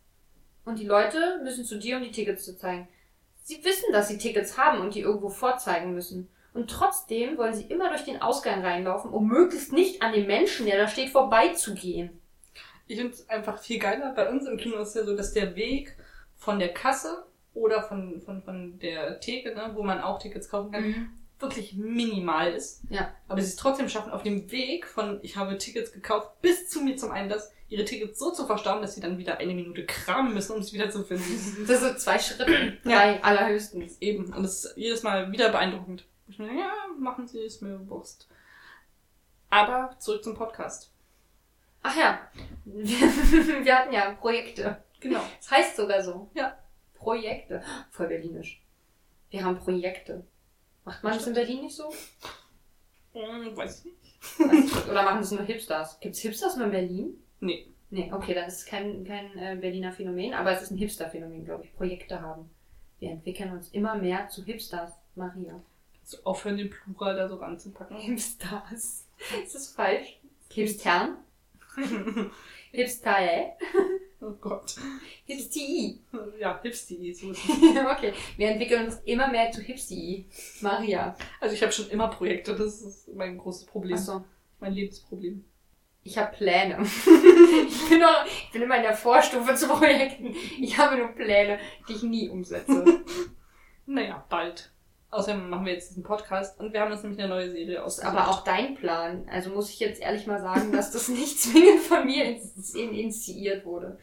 und die Leute müssen zu dir, um die Tickets zu zeigen. Sie wissen, dass sie Tickets haben und die irgendwo vorzeigen müssen. Und trotzdem wollen sie immer durch den Ausgang reinlaufen, um möglichst nicht an dem Menschen, der da steht, vorbeizugehen. Ich finde es einfach viel geiler. Bei uns im Kino ist ja so, dass der Weg von der Kasse oder von, von, von der Theke, ne, wo man auch Tickets kaufen kann, wirklich minimal ist. Ja. Aber sie es trotzdem schaffen, auf dem Weg von ich habe Tickets gekauft bis zu mir zum Einlass, ihre Tickets so zu verstauen, dass sie dann wieder eine Minute kramen müssen, um es wieder zu finden. Das sind zwei Schritte. Ja. Drei allerhöchstens. Eben. Und das ist jedes Mal wieder beeindruckend. Ich meine, ja, machen sie es mir bewusst. Aber zurück zum Podcast. Ach ja. Wir, wir hatten ja Projekte. Genau. Das heißt sogar so. Ja. Projekte. Voll berlinisch. Wir haben Projekte. Macht man das in Berlin nicht so? Hm, weiß ich nicht. Weiß ich nicht. Oder machen das nur Hipsters? Gibt's Hipsters nur in Berlin? Nee. Nee, okay, dann ist es kein, kein äh, Berliner Phänomen, aber es ist ein Hipster-Phänomen, glaube ich. Projekte haben. Wir entwickeln uns immer mehr zu Hipsters, Maria. So aufhören, den Plural da so ranzupacken. Hipsters. Ist das falsch? Hipstern? Hipster, oh Gott. Hipstii. Ja, Hipsty, so ist es. okay, wir entwickeln uns immer mehr zu Hipstii. Maria. Also ich habe schon immer Projekte, das ist mein großes Problem. Achso. Mein Lebensproblem. Ich habe Pläne. ich, bin noch, ich bin immer in der Vorstufe zu Projekten. Ich habe nur Pläne, die ich nie umsetze. Naja, bald. Außerdem machen wir jetzt diesen Podcast und wir haben uns nämlich eine neue Serie ausgesucht. aber auch dein Plan. Also muss ich jetzt ehrlich mal sagen, dass das nicht zwingend von mir in, initiiert wurde.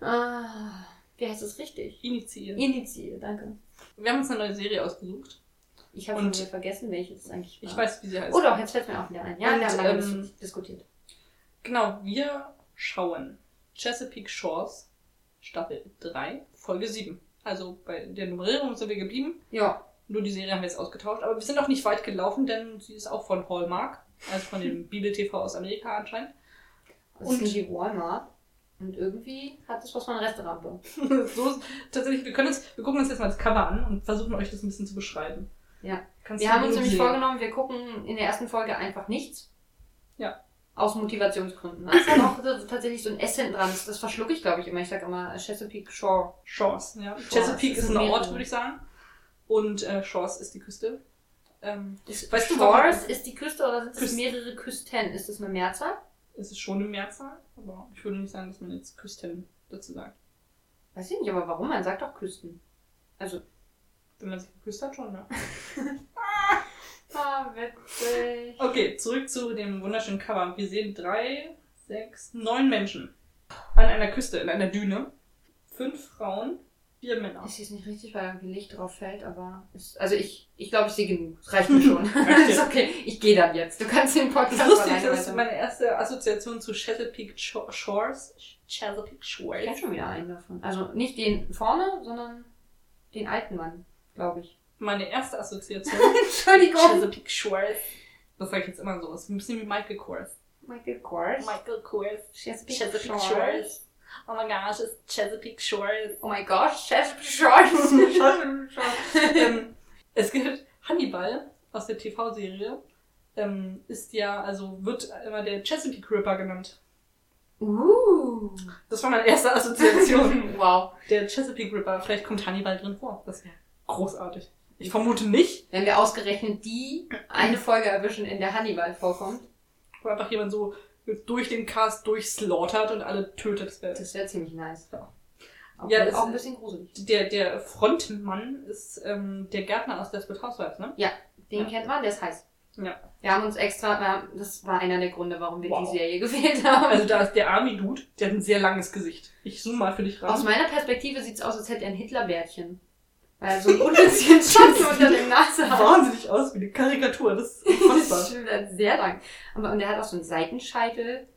Ah, wie heißt das richtig? initiiert. Initiiert, danke. Wir haben uns eine neue Serie ausgesucht. Ich habe schon wieder vergessen, welches es eigentlich war. Ich weiß, wie sie heißt. Oh doch, jetzt fällt mir auch wieder ein. Ja, Und, wir haben lange ähm, dis- diskutiert. Genau, wir schauen Chesapeake Shores Staffel 3, Folge 7. Also bei der Nummerierung sind wir geblieben. Ja. Nur die Serie haben wir jetzt ausgetauscht. Aber wir sind auch nicht weit gelaufen, denn sie ist auch von Hallmark. Also von dem Bibel-TV aus Amerika anscheinend. Das Und- die Walmart. Und irgendwie hat es was von Restaurante. so ist, tatsächlich, wir können uns, wir gucken uns jetzt mal das Cover an und versuchen euch das ein bisschen zu beschreiben. Ja. Kannst Wir haben uns nämlich vorgenommen, wir gucken in der ersten Folge einfach nichts. Ja. Aus Motivationsgründen. Das hat auch tatsächlich so ein S hinten dran. Das, das verschlucke ich, glaube ich, immer. Ich sage immer Chesapeake Shore. Shores, ja. Shores. Chesapeake ist sind ein Ort, würde ich sagen. Und äh, Shores ist die Küste. Ähm, Ist, Weißt du, Shores warum- ist die Küste oder sind es mehrere Küsten? Ist das eine Mehrzahl? es ist schon eine Mehrzahl, aber ich würde nicht sagen, dass man jetzt Küsten dazu sagt. Weiß ich nicht, aber warum? Man sagt doch Küsten. Also. Wenn man sich geküsst hat, schon, ne? Ah, witzig. Okay, zurück zu dem wunderschönen Cover. Wir sehen drei, sechs, neun Menschen an einer Küste, in einer Düne. Fünf Frauen, vier Männer. Ich sehe es nicht richtig, weil irgendwie Licht drauf fällt, aber. Ist, also ich, ich glaube, ich sehe genug. Das reicht mir schon. Ist okay. Ich gehe dann jetzt. Du kannst den Podcast ist lustig, das ist meine erste Assoziation zu Chesapeake Sho- Shores. Chesapeake Ich Shores. kenne schon wieder einen davon. Also nicht den vorne, sondern den alten Mann, glaube ich. Meine erste Assoziation. Entschuldigung. Chesapeake Shores. Das sage ich jetzt immer so. Das ist ein bisschen wie Michael Kors. Michael Kors. Michael Kors. Chesapeake, Chesapeake Shores. Shores. Oh my gosh, it's Chesapeake Shores. Oh mein Gott, Chesapeake Shores. ähm, es gibt Hannibal aus der TV-Serie. ähm, ist ja, also wird immer der Chesapeake Ripper genannt. Uh. Das war meine erste Assoziation. wow. der Chesapeake Ripper, vielleicht kommt Hannibal drin vor. Das wäre großartig. Ich vermute nicht, Wenn wir ausgerechnet die eine Folge erwischen, in der Hannibal vorkommt, wo einfach jemand so durch den Cast durchslaughtert und alle tötet. Das wäre das wäre ziemlich nice. Ja. Auch, Ja, es- auch ein bisschen gruselig. der, der Frontmann ist ähm, der Gärtner aus Desperate Housewives, ne? Den Ja. kennt man, der ist heiß. Ja. Wir haben uns extra, das war einer der Gründe, warum wir Wow. die Serie gewählt haben. Also da ist der Army-Dude, der hat ein sehr langes Gesicht. Ich zoome mal für dich ran. Aus meiner Perspektive sieht's aus, als hätte er ein Hitlerbärtchen. Er so ein ungünstigen Schatten unter der Nase hat. wahnsinnig aus wie eine Karikatur. Das ist Das unfassbar. ist schon sehr lang. Aber, und er hat auch so einen Seitenscheitel.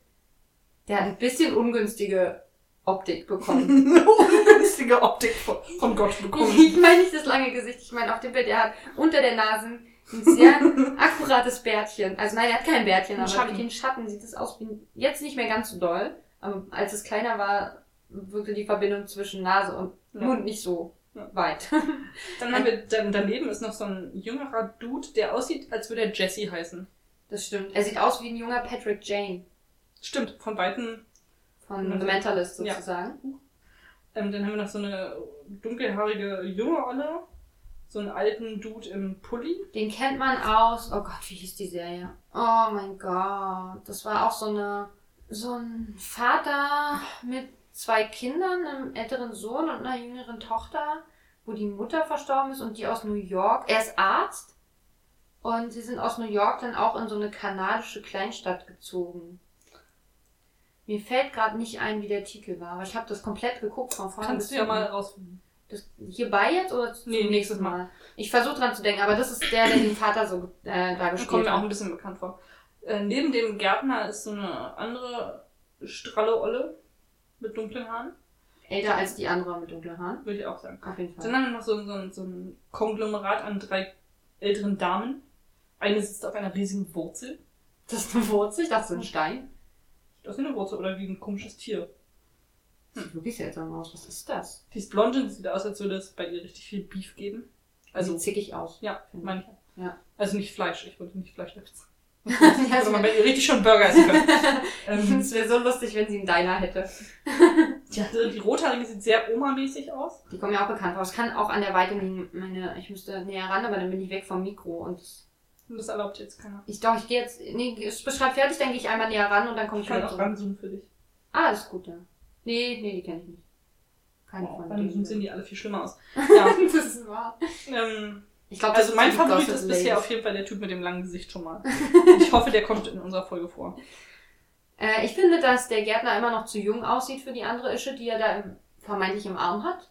Der hat ein bisschen ungünstige Optik bekommen. ungünstige Optik von, von Gott bekommen. ich meine nicht das lange Gesicht, ich meine auf dem Bild, er hat unter der Nase ein sehr akkurates Bärtchen. Also nein, er hat kein Bärtchen, Ein aber Schatten. durch den Schatten sieht es aus wie, jetzt nicht mehr ganz so doll, aber als es kleiner war, wirkte die Verbindung zwischen Nase und Ja. Mund nicht so Ja. Weit. Dann haben wir, dann daneben ist noch so ein jüngerer Dude, der aussieht, als würde er Jesse heißen. Das stimmt. Er sieht aus wie ein junger Patrick Jane Stimmt, von Weitem. von The Mentalist ja. sozusagen. Ähm, dann haben wir noch so eine dunkelhaarige junge Olle, so einen alten Dude im Pulli. Den kennt man aus. Oh Gott, wie hieß die Serie? Oh mein Gott. Das war auch so eine. So ein Vater mit zwei Kindern, einem älteren Sohn und einer jüngeren Tochter, wo die Mutter verstorben ist und die aus New York. Er ist Arzt. Und sie sind aus New York dann auch in so eine kanadische Kleinstadt gezogen. Mir fällt gerade nicht ein, wie der Titel war, aber ich habe das komplett geguckt von vorne Kannst du ja mal rausfinden. Das, hierbei jetzt oder Nee, nächstes Mal? Mal. Ich versuche dran zu denken, aber das ist der, der den Vater so äh, da gespielt kommt mir auch hat. ein bisschen bekannt vor. Äh, neben dem Gärtner ist so eine andere stralle Olle mit dunklen Haaren, Älter als die andere mit dunklen Haaren. würde ich auch sagen. Auf jeden Dann Fall. haben wir noch so, so, ein- so ein Konglomerat an drei älteren Damen. Eine sitzt auf einer riesigen Wurzel. Das ist eine Wurzel, ich dachte, das ist ein Stein. Das ist eine Wurzel oder wie ein komisches Tier. Das sieht wirklich seltsam aus. Was ist das? Die ist blond und sieht aus, als würde es bei ihr richtig viel Beef geben. Also Also, sieht zickig aus. ja, ich. Ja. Also nicht Fleisch, ich wollte nicht Fleisch essen. Also man ihr richtig schon Burger essen können. ähm, Es wäre so lustig, wenn sie einen Diner hätte. die, hatte, die Rothaarige sieht sehr Oma-mäßig aus. Die kommen ja auch bekannt vor. Es kann auch an der Weite liegen. Meine, ich müsste näher ran, aber dann bin ich weg vom Mikro. Und Und das erlaubt jetzt keiner. ich doch, ich gehe jetzt. Nee, es beschreibt fertig, dann gehe ich einmal näher ran und dann komme Ich ich kann wieder auch ranzoomen für dich. Ah, das ist gut, ja. Nee, nee, die kenne ich nicht. Keine Wow, von denen. sehen die alle viel schlimmer aus. Ja, das ist wahr. ähm, Ich glaube, also mein Favorit ist bisher auf jeden Fall der Typ mit dem langen Gesicht schon mal. Ich hoffe, der kommt in unserer Folge vor. Äh, ich finde, dass der Gärtner immer noch zu jung aussieht für die andere Ische, die er da im, vermeintlich im Arm hat.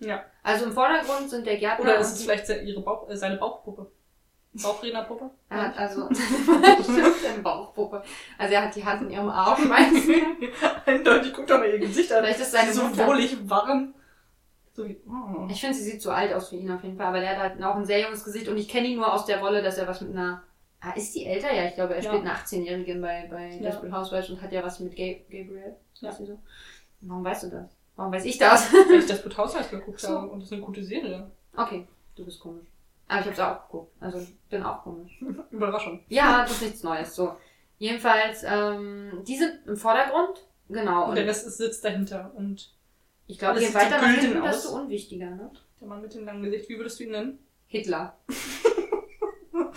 Ja. Also im Vordergrund sind der Gärtner Oder ist es vielleicht ihre Bauch, äh, seine Bauchpuppe? Bauchrednerpuppe? er hat also seine Bauchpuppe. Also er hat die Hand in ihrem Arm meistens. Eindeutig, guck doch mal ihr Gesicht an. Vielleicht ist seine so Mutter. wohlig warm. So wie, oh. Ich finde, sie sieht zu alt aus für ihn auf jeden Fall, aber der hat halt auch ein sehr junges Gesicht und ich kenne ihn nur aus der Rolle, dass er was mit einer. Ah, ist die älter? Ja, ich glaube, er Ja. spielt eine 18-Jährige bei, bei Ja. Desperate Housewives und hat ja was mit Ga Gabriel. Ja. So? Warum weißt du das? Warum weiß ich das? Weil ich das Haus halt geguckt So. habe und das ist eine gute Serie. Okay, du bist komisch. Aber ich hab's auch geguckt. Also, ich bin auch komisch. Überraschung. Ja, das ist nichts Neues. So. Jedenfalls, ähm, die sind im Vordergrund. Genau. Und Und der Rest ist, sitzt dahinter. Und ich glaube, je weiter nach hinten, desto unwichtiger, ne? der Mann mit dem langen Gesicht, wie würdest du ihn nennen? Hitler.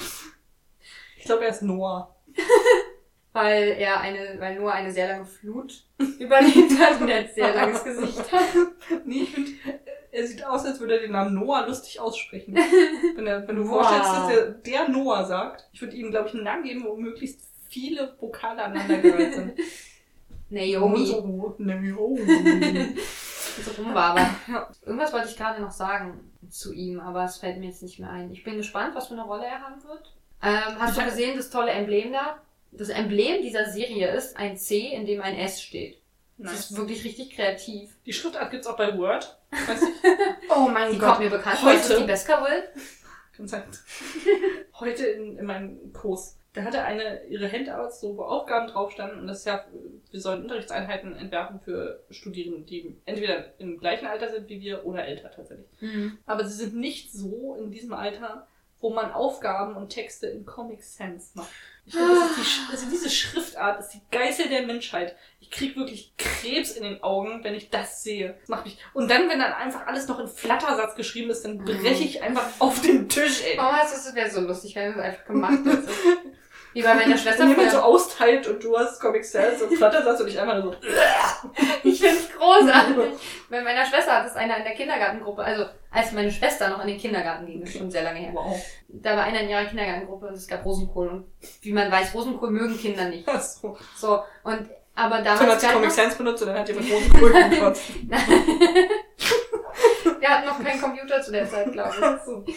Ich glaube, er ist Noah. Weil er eine, weil Noah eine sehr lange Flut überlebt hat und er ein sehr langes Gesicht hat. Nee, ich finde, er sieht aus, als würde er den Namen Noah lustig aussprechen. Wenn, er, wenn du Wow. vorstellst, dass der, der Noah sagt, ich würde ihm, glaube ich, einen Namen geben, wo möglichst viele Vokale aneinandergereiht sind. Naomi. Naomi. So rum war aber. Irgendwas wollte ich gerade noch sagen zu ihm, aber es fällt mir jetzt nicht mehr ein. Ich bin gespannt, was für eine Rolle er haben wird. Ähm, hast du gesehen, das tolle Emblem da? Das Emblem dieser Serie ist ein C, in dem ein S steht. Das Nice. ist wirklich richtig kreativ. Die Schriftart gibt's auch bei Word. Weiß ich. Oh mein Die Gott. kommt mir bekannt vor. Ist das Heute- die Beska-Will? Kann sein. Heute in, in meinem Kurs. Da hatte eine ihre Handouts, so wo Aufgaben drauf standen und das ist ja, wir sollen Unterrichtseinheiten entwerfen für Studierende, die entweder im gleichen Alter sind wie wir oder älter tatsächlich. Mhm. Aber sie sind nicht so in diesem Alter, wo man Aufgaben und Texte in Comic Sans macht. Ich finde, das ist die, also diese Schriftart ist die Geißel der Menschheit. Ich krieg wirklich Krebs in den Augen, wenn ich das sehe. Das macht mich. Und dann, wenn dann einfach alles noch in Flattersatz geschrieben ist, dann breche ich einfach auf den Tisch, ey. Oh, das wäre so lustig, wenn das einfach gemacht ist. Wie bei meiner Schwester Wenn jemand so austeilt und du hast Comic Sans und Flattersatz und ich einfach nur so. Ich find's großartig. Bei meiner Schwester hat es einer in der Kindergartengruppe, also als meine Schwester noch in den Kindergarten ging, das ist schon sehr lange her. Wow. Da war einer in ihrer Kindergartengruppe und es gab Rosenkohl. Und wie man weiß, Rosenkohl mögen Kinder nicht. Ach so. So, und aber Dann hat damals sie Comic Sans benutzt und dann hat jemand Rosenkohl gekotzt. wir hatten noch keinen Computer zu der Zeit, glaube ich.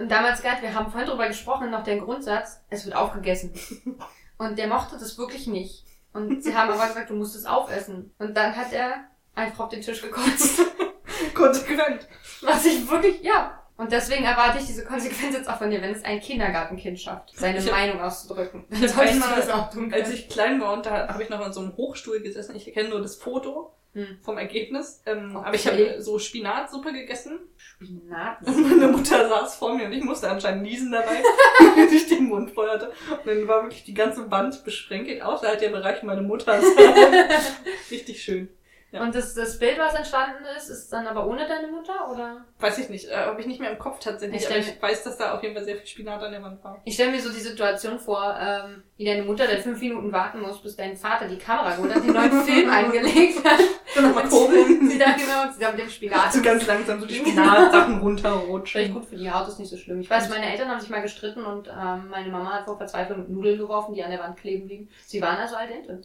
Und damals galt, wir haben vorhin drüber gesprochen, noch der Grundsatz, es wird aufgegessen. Und der mochte das wirklich nicht. Und sie haben aber gesagt, du musst es aufessen. Und dann hat er einfach auf den Tisch gekotzt. Konsequent. Was ich wirklich, ja. Und deswegen erwarte ich diese Konsequenz jetzt auch von dir, wenn es ein Kindergartenkind schafft, seine Ich Meinung auszudrücken. Dann solltest du das auch tun Als ich klein war und da habe ich noch an so einem Hochstuhl gesessen, ich kenne nur das Foto Hm. vom Ergebnis, ähm, Okay. aber ich habe so Spinatsuppe gegessen Spinat. und meine Mutter saß vor mir und ich musste anscheinend niesen dabei, wenn ich den Mund hatte. Und dann war wirklich die ganze Wand besprenkelt, außer halt der Bereich meiner Mutter. Richtig schön. Ja. Und das, das Bild, was entstanden ist, ist dann aber ohne deine Mutter, oder? Weiß ich nicht, äh, habe ich nicht mehr im Kopf tatsächlich, Ich aber ich weiß, dass da auf jeden Fall sehr viel Spinat an der Wand war. Ich stelle mir so die Situation vor, ähm, wie deine Mutter dann fünf Minuten warten muss, bis dein Vater die Kamera geholt hat, den neuen Film eingelegt hat. Dann nochmal kurbeln. Sie da genau, sie da mit dem Spinat. So ganz langsam so die Spinatsachen Vielleicht runterrutschen. gut für die Haut ist nicht so schlimm. Ich weiß, meine Eltern haben sich mal gestritten und ähm, meine Mama hat vor Verzweiflung Nudeln geworfen, die an der Wand kleben liegen. Sie waren also al dente.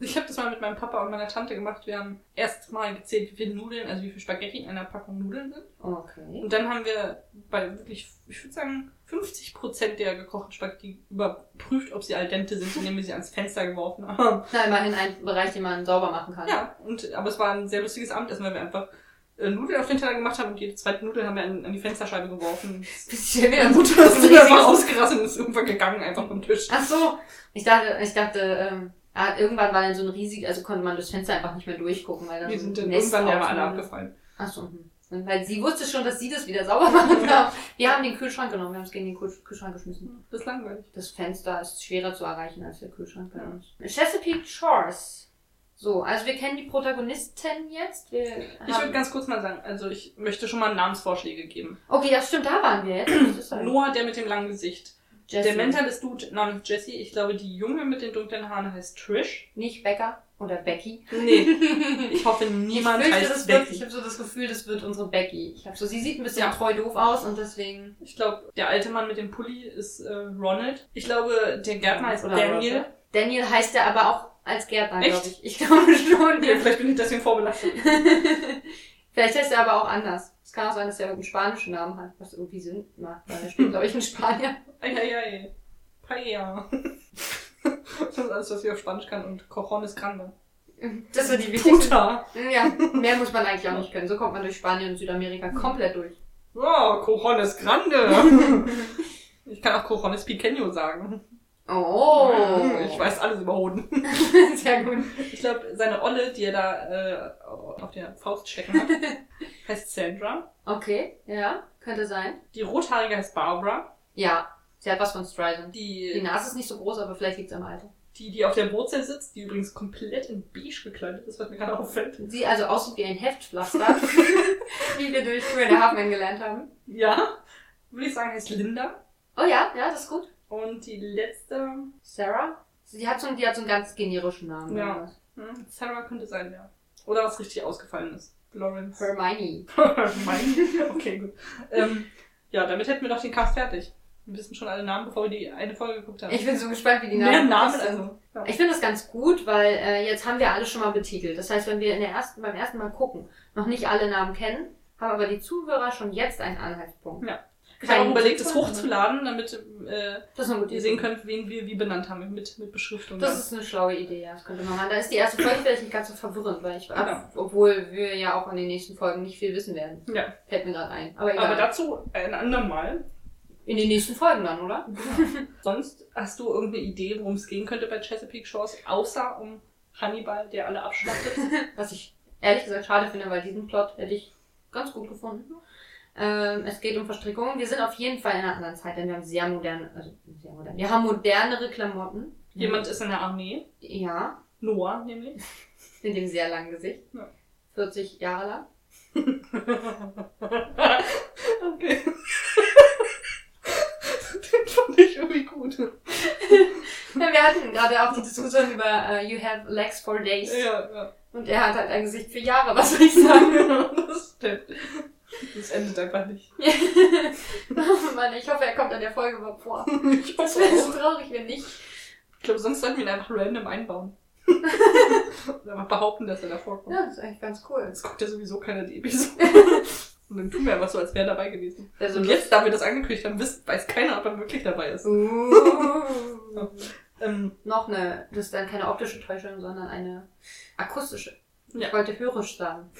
Ich habe das mal mit meinem Papa und meiner Tante gemacht. Wir haben erst mal gezählt, wie viele Nudeln, also wie viel Spaghetti in einer Packung Nudeln sind. Okay. Und dann haben wir bei wirklich, ich würde sagen, 50% der gekochten Spaghetti überprüft, ob sie al dente sind, indem wir sie ans Fenster geworfen haben. Na, immerhin ein Bereich, den man sauber machen kann. Ja, und, aber es war ein sehr lustiges Abendessen, weil wir einfach äh, Nudeln auf den Teller gemacht haben und jede zweite Nudel haben wir an, an die Fensterscheibe geworfen. Bisschen wieder Mutter ist so dann einfach ausgerastet und ist irgendwann gegangen, einfach vom Tisch. Ach so. Ich dachte, ich dachte, ähm, ah, irgendwann war dann so ein riesig, also konnte man durchs Fenster einfach nicht mehr durchgucken, weil da Wir so sind dann irgendwann ja alle abgefallen. Ach so. hm. Weil sie wusste schon, dass sie das wieder sauber machen darf. Wir haben den Kühlschrank genommen, wir haben es gegen den Kühl- Kühlschrank geschmissen. Das ist langweilig. Das Fenster ist schwerer zu erreichen als der Kühlschrank bei uns. Chesapeake Shores. So, also wir kennen die Protagonisten jetzt. Ich würde ganz kurz mal sagen, also ich möchte schon mal Namensvorschläge geben. okay, ja stimmt, da waren wir jetzt. Das halt Noah, der mit dem langen Gesicht. Jesse. Der Mentalist Dude namens Jesse. Ich glaube, die Junge mit den dunklen Haaren heißt Trish. Nicht Becca oder Becky. Nee, ich hoffe, niemand ich fürchte, heißt das wird, ich Becky. habe so das Gefühl, das wird unsere Becky. Ich habe so, sie sieht ein bisschen Ja. treu doof aus und deswegen. Ich glaube, der alte Mann mit dem Pulli ist äh, Ronald. Ich glaube, der Gärtner heißt Oder Daniel. Roger. Daniel heißt er aber auch als Gärtner, glaube ich. Ich glaube schon. Okay, vielleicht bin ich deswegen vorbelastet. Vielleicht heißt er aber auch anders. Es kann auch sein, dass er irgendeinen spanischen Namen hat, was irgendwie Sinn macht, weil er spielt, glaube ich, in Spanien. Eieiei. Paella. Das ist alles, was ich auf Spanisch kann. Und Cojones Grande. Das ist die wichtigste. Puta. Ja, mehr muss man eigentlich auch nicht können. So kommt man durch Spanien und Südamerika komplett durch. Oh, Cojones Grande. Ich kann auch Cojones Pequeño sagen. Oh. Ich weiß alles über Hoden. Sehr gut. Ich glaube, seine Olle, die er da äh, auf der Faust stecken hat, heißt Sandra. Okay, ja, könnte sein. Die Rothaarige heißt Barbara. Ja, sie hat was von Streisand. Die Die, Nase ist nicht so groß, aber vielleicht liegt es am Alter. die, die auf der Wurzel sitzt, die übrigens komplett in beige gekleidet ist, was mir gerade auffällt. Sie also aussieht wie ein Heftpflaster, wie wir durch Three and a Half Men gelernt haben. Ja, würde ich sagen, heißt Linda. Oh ja, ja, das ist gut. Und die letzte, Sarah? Sie hat so, die hat so einen ganz generischen Namen. Ja. hm, Sarah könnte sein, ja. Oder was richtig ausgefallen ist. Lawrence. Hermione. mein, okay, gut. Ähm, ja, damit hätten wir doch den Cast fertig. Wir wissen schon alle Namen, bevor wir die eine Folge geguckt haben. Ich bin so gespannt, wie die Mehr Namen Namen, sind. also. Ja. Ich finde das ganz gut, weil äh, jetzt haben wir alle schon mal betitelt. Das heißt, wenn wir in der ersten, beim ersten Mal gucken, noch nicht alle Namen kennen, haben aber die Zuhörer schon jetzt einen Anhaltspunkt. Ja. Ich habe auch überlegt, es Zufall, hochzuladen, damit äh, Das ihr sehen könnt, wen wir wie benannt haben, mit, mit Beschriftung. Das ist eine schlaue Idee, ja. Das könnte man machen. Da ist die erste Folge vielleicht nicht ganz so verwirrend, weil ich, Genau. obwohl wir ja auch in den nächsten Folgen nicht viel wissen werden. ja, Fällt mir gerade ein. Aber egal. aber dazu ein andermal. In den nächsten Folgen dann, oder? Sonst hast du irgendeine Idee, worum es gehen könnte bei Chesapeake Shores, außer um Hannibal, der alle abschlachtet? Was ich ehrlich gesagt schade finde, weil diesen Plot hätte ich ganz gut gefunden. Ähm, es geht um Verstrickungen. Wir sind auf jeden Fall in einer anderen Zeit, denn wir haben sehr moderne, also sehr modern. Wir haben modernere Klamotten. Jemand ist in der Armee. Ja, Noah nämlich. in dem sehr langen Gesicht. Ja. 40 Jahre lang. okay. Ich irgendwie gut. Ja, wir hatten gerade auch die Diskussion über äh, You have legs for days. Ja, ja. Und er hat halt ein Gesicht für Jahre, was soll ich sagen? das stimmt. Das endet einfach nicht. oh Mann, ich hoffe, er kommt an der Folge mal vor. Ich Das wäre so traurig, wenn nicht. Ich glaube, sonst sollten wir ihn einfach random einbauen. Einfach behaupten, dass er davor kommt. Ja, das ist eigentlich ganz cool. Jetzt guckt ja sowieso keiner die Episode. Und dann tun wir einfach so, als wäre er dabei gewesen. Also Und jetzt, da wir das angekündigt haben, wisst, weiß keiner, ob er wirklich dabei ist. Uh. Ähm, Noch eine, das ist dann keine optische Täuschung, sondern eine akustische. Ja. Ich wollte hörisch sagen,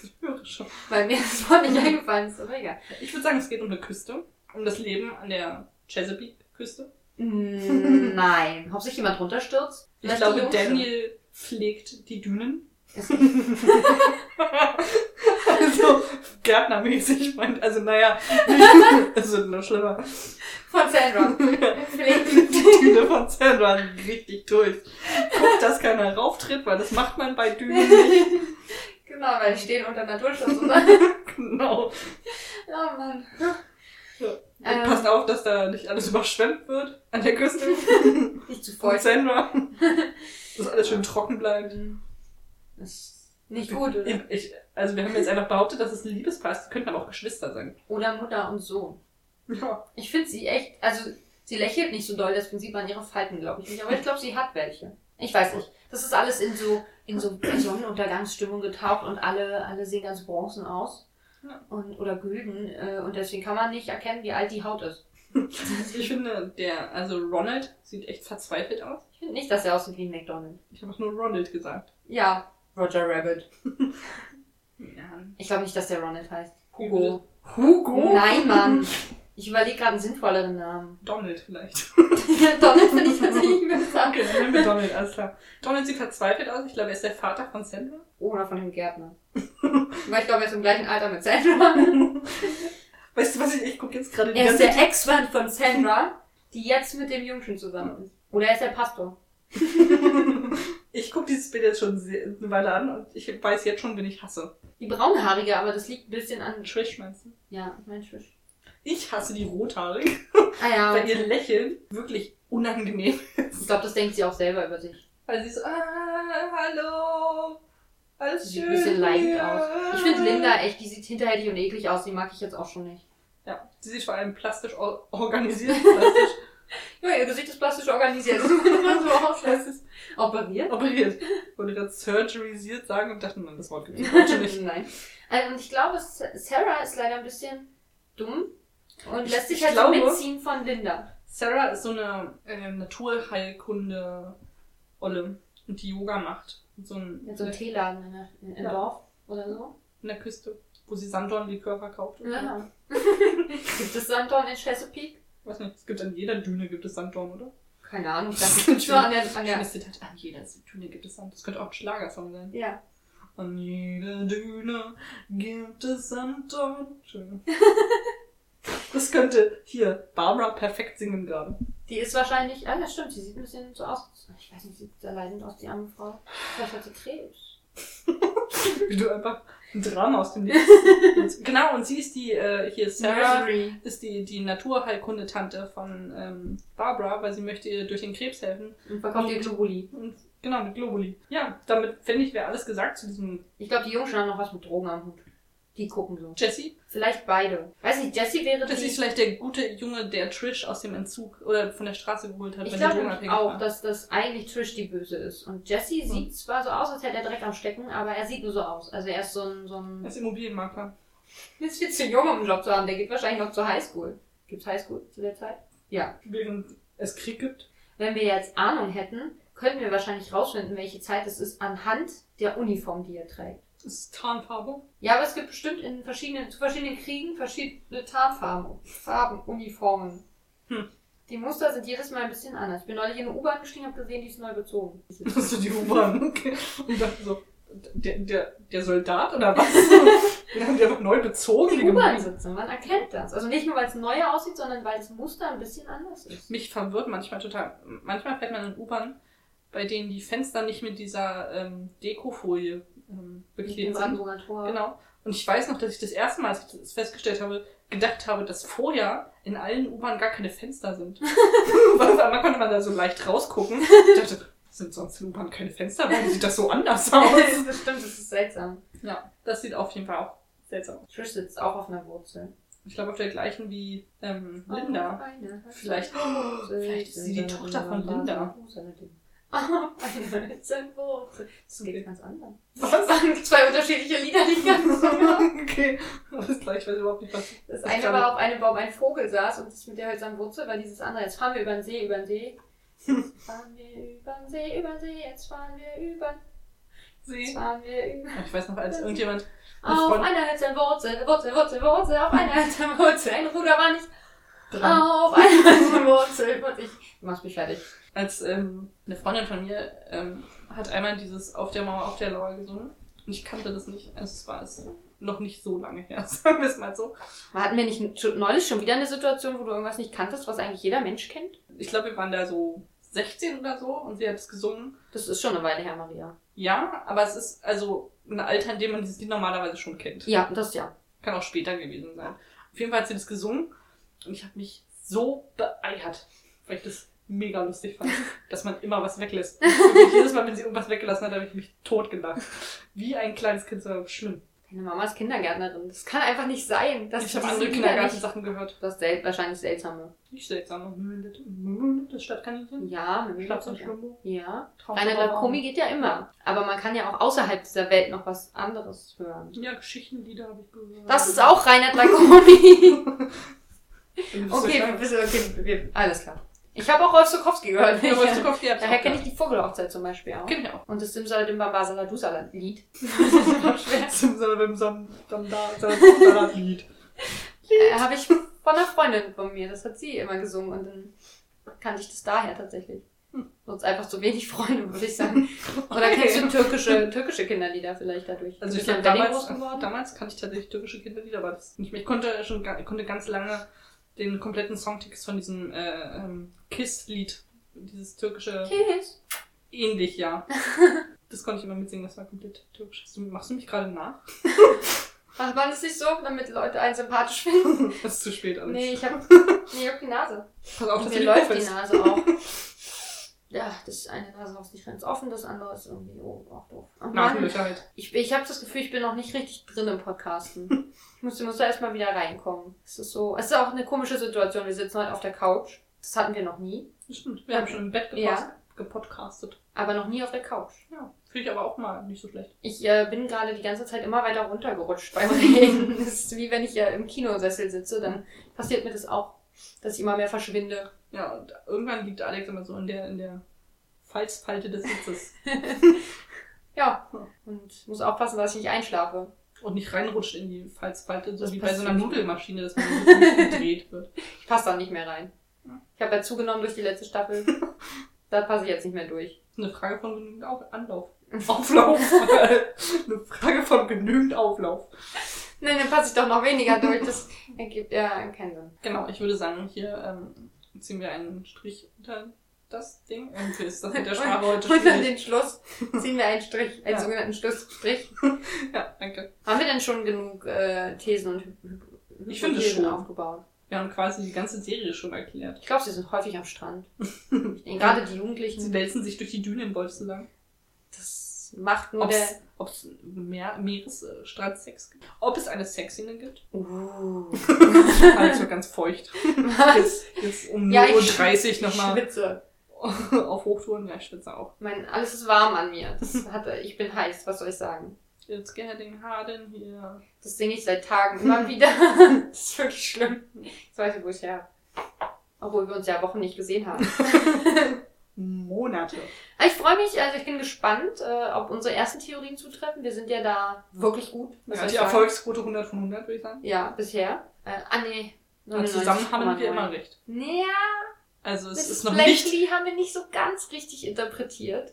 schon. weil mir das Wort nicht eingefallen ist, aber egal. Ich würde sagen, es geht um eine Küste. Um das Leben an der Chesapeake-Küste. Mm, Nein. Ob sich jemand runterstürzt? Ich glaube. Daniel pflegt die Dünen. Es- also, gärtnermäßig meint, also naja, also noch schlimmer. Von Sandra. Die Düne von Sandra richtig durch. Guckt, dass keiner rauftritt, weil das macht man bei Dünen nicht. Genau, weil die stehen unter Naturschutz. Genau. oh Mann. Ja. Ähm. passt auf, dass da nicht alles überschwemmt wird an der Küste. Nicht zu Von feucht. Sandra. Dass alles schön trocken bleibt. Das ist nicht gut, oder? Ich, ich, also wir haben jetzt einfach behauptet, dass es ein Liebespaar ist. Die könnten aber auch Geschwister sein. Oder Mutter und Sohn. Ja. Ich finde sie echt, also sie lächelt nicht so doll, das sieht man an ihre Falten, glaube ich nicht. Aber ich glaube, sie hat welche. Ich weiß nicht. Das ist alles in so, in so Sonnenuntergangsstimmung getaucht und alle, alle sehen ganz bronzen aus. Ja. Und, oder gülden. Äh, und deswegen kann man nicht erkennen, wie alt die Haut ist. Ich finde, der, also Ronald sieht echt verzweifelt aus. Ich finde nicht, dass er aussieht wie ein McDonald. Ich habe auch nur Ronald gesagt. Ja. Roger Rabbit. Ja. Ich glaube nicht, dass der Ronald heißt. Hugo. Hugo? Nein, Mann. Ich überlege gerade einen sinnvolleren Namen. Donald vielleicht. Donald finde ich tatsächlich besser. Okay, dann nehmen wir Donald, alles klar. Donald sieht verzweifelt aus. Ich glaube, er ist der Vater von Sandra. Oder von dem Gärtner. Weil ich glaube, er ist im gleichen Alter mit Sandra. Weißt du was, ich, ich gucke jetzt gerade die Er ist der Ex-Mann von Sandra, die jetzt mit dem Jungschen zusammen ist. Oder er ist der Pastor. Ich gucke dieses Bild jetzt schon eine Weile an und ich weiß jetzt schon, wen ich hasse. Die braunhaarige, aber das liegt ein bisschen an... Trish meinst du? Ja, ich mein Fisch. Ich hasse die rothaarig, Ah ja, weil ihr Lächeln wirklich unangenehm ist. ich glaube, das denkt sie auch selber über sich. Weil sie so, ah, hallo, alles Sieht schön. ein bisschen leicht aus. Ich finde Linda echt, die sieht hinterhältig und eklig aus. Die mag ich jetzt auch schon nicht. Ja, sie sieht vor allem plastisch or organisiert. Plastisch. Ja, ihr Gesicht ist plastisch organisiert. Das muss man so ist Operiert? operiert. Ich wollte gerade surgerisiert sagen und dachte, man, das Wort gibt es nicht. Nein. Also, und ich glaube, Sarah ist leider ein bisschen dumm und Ich- lässt sich ich halt glaube- so mitziehen von Linda. Sarah ist so eine äh, Naturheilkunde-Olle und die Yoga macht. So ein, Mit so einem Teeladen in der, in, im Ja. Dorf oder so. in der Küste, wo sie Sanddornlikör verkauft. Ja. Gibt es Sanddorn in Chesapeake? Weiß nicht, es gibt an jeder Düne gibt es Sanddorn, oder? Keine Ahnung, ich dachte, gibt nur an der, an der Schönes Zitat, an jeder Düne gibt es Sand. Das könnte auch ein Schlagersong sein. Ja. An jeder Düne gibt es Sanddorn. Schön. Das könnte hier Barbara perfekt singen gerade. Die ist wahrscheinlich, ah ja stimmt, die sieht ein bisschen so aus. Ich weiß nicht, sieht sehr leidend aus, die arme Frau. Vielleicht hat sie Krebs. Wie du einfach ein Drama aus dem Nichts. genau, und sie ist die, äh, hier Sarah Misery. ist die, die Naturheilkundetante von ähm, Barbara, weil sie möchte ihr durch den Krebs helfen. Und verkauft ihr Globuli. Und genau, mit Globuli. Ja, damit finde ich, wäre alles gesagt zu diesem Ich glaube, die Jungs haben noch was mit Drogen am Hut. Die gucken so. Jesse. Vielleicht beide. Weiß nicht, Jessie wäre Das die... ist vielleicht der gute Junge, der Trish aus dem Entzug oder von der Straße geholt hat, Ich weil sie drogenabhängig auch, war. dass das eigentlich Trish die Böse ist. Und Jesse Hm. sieht zwar so aus, als hätte er direkt am Stecken, aber er sieht nur so aus. Also er ist so ein... So ein Er ist Immobilienmakler. er ist viel zu jung, um einen Job zu haben. Der geht wahrscheinlich noch zur Highschool. Gibt's Highschool zu der Zeit? Ja. Während es Krieg gibt. Wenn wir jetzt Ahnung hätten, könnten wir wahrscheinlich rausfinden, welche Zeit es ist, anhand der Uniform, die er trägt. Das ist Tarnfarbe. Ja, aber es gibt bestimmt in verschiedenen, zu verschiedenen Kriegen verschiedene Tarnfarben, Farben, Uniformen. Hm. Die Muster sind jedes Mal ein bisschen anders. Ich bin neulich in eine U-Bahn gestiegen, habe gesehen, die ist neu bezogen. Das ist die U-Bahn. Okay. Und dachte so, Der, der, der Soldat oder was? Den haben die einfach neu bezogen. Die die U-Bahn Gemüse. sitzen, man erkennt das. Also nicht nur, weil es neuer aussieht, sondern weil das Muster ein bisschen anders ist. Mich verwirrt manchmal total. Manchmal fährt man in U-Bahn, bei denen die Fenster nicht mit dieser ähm, Dekofolie ähm, sind. Tor. Genau. Und ich weiß noch, dass ich das erste Mal, als ich das festgestellt habe, gedacht habe, dass vorher in allen U-Bahnen gar keine Fenster sind. Weil auf einmal konnte man da so leicht rausgucken. Ich dachte, sind sonst in U-Bahnen keine Fenster? Warum sieht das so anders aus? das stimmt, das ist seltsam. ja, das sieht auf jeden Fall auch seltsam aus. Trish sitzt auch auf einer Wurzel. Ich glaube auf der gleichen wie ähm, Linda. Oh, Vielleicht- vielleicht ist sie die Tochter von Linda. Oh, eine eine Wurzel. Das geht ganz anders. Was? Zwei unterschiedliche Lieder, die ich ganz okay. Alles klar, ich weiß überhaupt nicht, was. Das eine war auf einem Baum ein Vogel saß und das mit der hölzernen Wurzel war dieses andere. Jetzt fahren wir über den See, über den See. Jetzt fahren wir über den See, über den See, jetzt fahren wir über, jetzt Sie. fahren wir über. Ich weiß noch, als irgendjemand. Auf Freund- einer hölzernen Wurzel, Wurzel, Wurzel, Wurzel, auf einer hölzernen Wurzel. Ein Ruder war nicht dran. auf einer hölzernen Wurzel. Und ich, du machst mich fertig. Als ähm, eine Freundin von mir ähm, hat einmal dieses Auf der Mauer, auf der Lauer gesungen. Und ich kannte das nicht. Also es war es noch nicht so lange her, sagen wir es mal so. Hatten wir nicht schon, neulich schon wieder eine Situation, wo du irgendwas nicht kanntest, was eigentlich jeder Mensch kennt? Ich glaube, wir waren da so 16 oder so und sie hat es gesungen. Das ist schon eine Weile her, Maria. Ja, aber es ist also ein Alter, in dem man dieses Lied normalerweise schon kennt. Ja, das ja. Kann auch später gewesen sein. Auf jeden Fall hat sie das gesungen und ich habe mich so beeiert, weil ich das mega lustig fand, dass man immer was weglässt. Und jedes Mal, wenn sie irgendwas weggelassen hat, habe ich mich totgelacht. Wie ein kleines Kind, war schlimm. Deine Mama ist Kindergärtnerin. Das kann einfach nicht sein. Dass ich habe andere Kindergartensachen gehört. Das ist sel wahrscheinlich seltsame. Nicht seltsam. Mümmeln, Das Stadtkaninchen. Ja, und ja. Schlumbo. Ja. Traum- Rainer Lacomi geht ja immer. Aber man kann ja auch außerhalb dieser Welt noch was anderes hören. Ja, Geschichtenlieder habe ich gehört. Das ist auch Reinhard das so okay, wir okay, wir, alles klar. Ich habe auch Rolf Sokowski gehört. Ja, Kopf, die hab's Daher kenne ich die Vogelhochzeit zum Beispiel auch. Auch. Und das Simsalabim-Baba Saladusala-Lied. Das ist auch schwer. Simsalabim, Sam, Sam, da, Sam, Lied. Äh, habe ich von einer Freundin von mir. Das hat sie immer gesungen und dann kannte ich das daher tatsächlich. Hm. Sonst einfach so wenig Freunde, würde ich sagen. Oder kennst du türkische, türkische Kinderlieder vielleicht dadurch? Also ich glaube, ja damals, damals kannte ich tatsächlich türkische Kinderlieder, aber das nicht mehr. Ich konnte schon ich konnte ganz lange den kompletten Songtext von diesem äh, ähm, Kiss-Lied, dieses türkische, Kiss. ähnlich, ja. Das konnte ich immer mitsingen, das war komplett türkisch. Machst du mich gerade nach? Macht man es nicht so, damit Leute einen sympathisch finden? Das ist zu spät alles. Nee, ich hab, nee, ich hab die Nase. Pass auf, dass Mir läuft die Nase auch. Ja, das eine Nasenloch ist nicht ganz offen, das andere ist irgendwie oh, auch doof. Oh Mann. Halt. Ich, ich habe das Gefühl, ich bin noch nicht richtig drin im Podcasten. Ich muss, muss da erstmal wieder reinkommen. Es ist so, es ist auch eine komische Situation. Wir sitzen heute auf der Couch. Das hatten wir noch nie. Das stimmt. Wir haben schon im Bett Ja. gepodcastet. Aber noch nie auf der Couch. Ja. Finde ich aber auch mal nicht so schlecht. Ich äh, bin gerade die ganze Zeit immer weiter runtergerutscht beim Reden. Das ist wie wenn ich ja im Kinosessel sitze, dann passiert mir das auch, dass ich immer mehr verschwinde. Ja, und irgendwann liegt Alex immer so in der, in der Falzfalte des Sitzes Ja. Und muss aufpassen, dass ich nicht einschlafe. Und nicht reinrutscht in die Falzfalte, so Das wie bei so einer. Nudelmaschine, dass man so gedreht wird. Ich passe da nicht mehr rein. Ich habe ja zugenommen durch die letzte Staffel. da passe ich jetzt nicht mehr durch. Das ist eine Frage von genügend Auf Anlauf. Auflauf. eine Frage von genügend Auflauf. Nein, dann passe ich doch noch weniger durch. Das ergibt ja keinen Sinn. Genau, ich würde sagen, hier ähm, ziehen wir einen Strich unter das Ding. Irgendwie ist das mit der heute Unter schwierig. den Schluss ziehen wir einen Strich, einen Ja. sogenannten Schlussstrich. Ja, danke. Haben wir denn schon genug äh, Thesen und Hy Ich finde Hypothesen schon. aufgebaut? Wir haben quasi die ganze Serie schon erklärt. Ich glaube, sie sind häufig am Strand. Ich Gerade die Sie Jugendlichen, wälzen sich durch die Dünen, du sagen? das macht nur der... Ob es Meer, Meeresstrandsex gibt? Ob es eine Sexszene gibt? Uh. Also ganz feucht. Was? Jetzt, jetzt um Ja, 0.30 ich, Uhr ich nochmal schwitze. auf Hochtouren. Ja, ich schwitze auch. Mein, alles ist warm an mir. Das hat, ich bin heiß, was soll ich sagen? Jetzt getting harden hier. Das singe ich seit Tagen immer wieder. Das ist wirklich schlimm. Jetzt weiß ich, wo ich her. Obwohl wir uns ja Wochen nicht gesehen haben. Monate. Aber Ich freue mich, also ich bin gespannt, äh, ob unsere ersten Theorien zutreffen. Wir sind ja da wirklich gut. Ja, die? Erfolgsquote 100 von 100, würde ich sagen. Ja, bisher. Äh, ah, nee. Und zusammen haben wir 99,9. immer recht. Ja, Also es das ist noch Blakely nicht... haben wir nicht so ganz richtig interpretiert.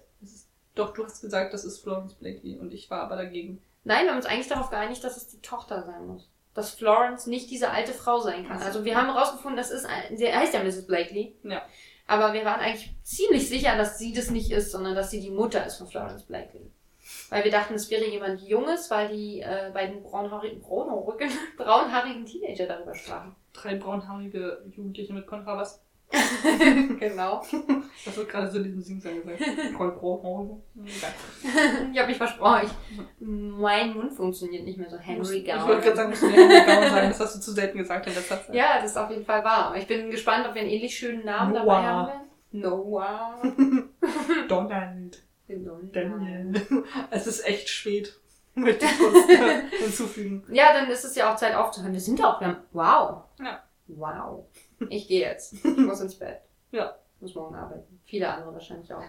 Doch, du hast gesagt, das ist Florence Blakely und ich war aber dagegen. Nein, wir haben uns eigentlich darauf geeinigt, dass es die Tochter sein muss. Dass Florence nicht diese alte Frau sein kann. Also wir haben herausgefunden, das ist ein, sie heißt ja Mrs. Blakely. Ja. Aber wir waren eigentlich ziemlich sicher, dass sie das nicht ist, sondern dass sie die Mutter ist von Florence Blakely. Weil wir dachten, es wäre jemand Junges, weil die äh, beiden braunhaarigen, braunhaarigen, braunhaarigen Teenager darüber sprachen. Drei braunhaarige Jugendliche mit Kontrabass. genau. Das wird gerade so in diesem Singsang gesagt. Ich habe mich versprochen. Ich, mein Mund funktioniert nicht mehr so. Henry Ich wollte gerade sagen, musst du Henry Gowan sagen. Das hast du zu selten gesagt in letzter Zeit. Ja, das ist auf jeden Fall wahr. Ich bin gespannt, ob wir einen ähnlich schönen Namen dabei Noah. haben werden. Noah. Donald. Daniel. Daniel. Es ist echt spät. Möchte ich kurz hinzufügen. Ja, dann ist es ja auch Zeit aufzuhören. Wir sind auch. Wir haben, wow. Ja. Wow. Ich gehe jetzt. Ich muss ins Bett. Ja. Ich muss morgen arbeiten. Viele andere wahrscheinlich auch.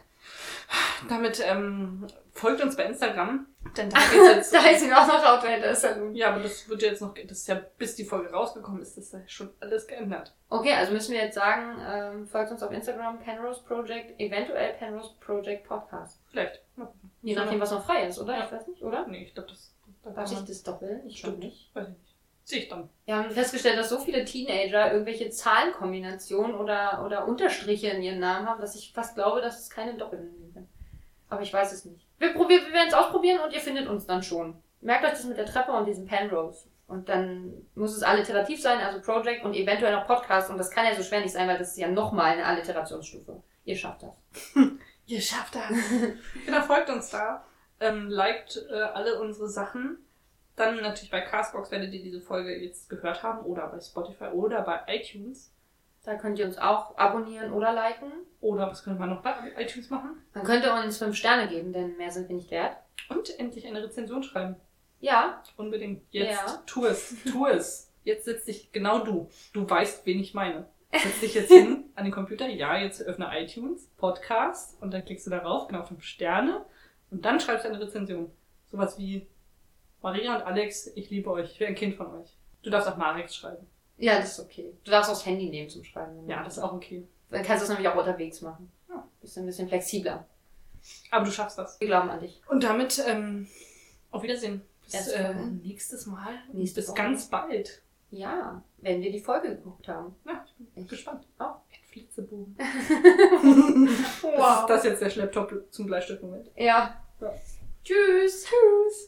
Damit ähm, folgt uns bei Instagram, denn da geht's jetzt. da ist mir auch noch Outlander Saloon. ja, aber das wird jetzt noch, das ist ja bis die Folge rausgekommen ist, das ist ja schon alles geändert. Okay, also müssen wir jetzt sagen, ähm, folgt uns auf Instagram, Penrose Project, eventuell Penrose Project Podcast. Vielleicht. Je nachdem, was noch frei ist, oder? Ja. Ich weiß nicht, oder? Nee, ich glaube, das. Da Darf ich das doppeln? Ich glaube Stimmt. nicht. Weiß ich nicht. Sehe ich dann. Wir haben festgestellt, dass so viele Teenager irgendwelche Zahlenkombinationen oder, oder Unterstriche in ihren Namen haben, dass ich fast glaube, dass es keine Doppelungen sind. Aber ich weiß es nicht. Wir, probieren, wir werden es ausprobieren und ihr findet uns dann schon. Merkt euch das mit der Treppe und diesem Penrose. Und dann muss es alliterativ sein, also Project und eventuell noch Podcast. Und das kann ja so schwer nicht sein, weil das ist ja nochmal eine Alliterationsstufe. Ihr schafft das. Ihr schafft das. genau, folgt uns da. Ähm, liked äh, alle unsere Sachen. Dann natürlich bei Castbox werdet ihr diese Folge jetzt gehört haben oder bei Spotify oder bei iTunes. Da könnt ihr uns auch abonnieren oder liken. Oder was könnte man noch bei iTunes machen? Dann könnt ihr uns fünf Sterne geben, denn mehr sind wir nicht wert. Und endlich eine Rezension schreiben. Ja, Unbedingt. Jetzt Ja. tu es. Tu es. Jetzt setz dich, genau du. Du weißt, wen ich meine. Setz dich jetzt hin an den Computer. Ja, jetzt öffne iTunes, Podcast und dann klickst du darauf, genau fünf Sterne. Und dann schreibst du eine Rezension. Sowas wie Maria und Alex, ich liebe euch. Ich wäre ein Kind von euch. Du darfst auch Marix schreiben. ja, das ist okay. Du darfst auch das Handy nehmen zum Schreiben. Ja, das ist auch okay. Dann kannst du es nämlich auch unterwegs machen. Ja. Bist ein bisschen flexibler. Aber du schaffst das. Wir glauben an dich. Und damit ähm, auf Wiedersehen. Bis äh, nächstes Mal. Nächste Bis Woche. ganz bald. Ja, wenn wir die Folge geguckt haben. Ja, ich bin Ich gespannt. auch. Ein Flitzebogen. Wow. Das ist das jetzt der Schlepptop zum Bleistiftmoment. Ja. Ja. Tschüss. Tschüss.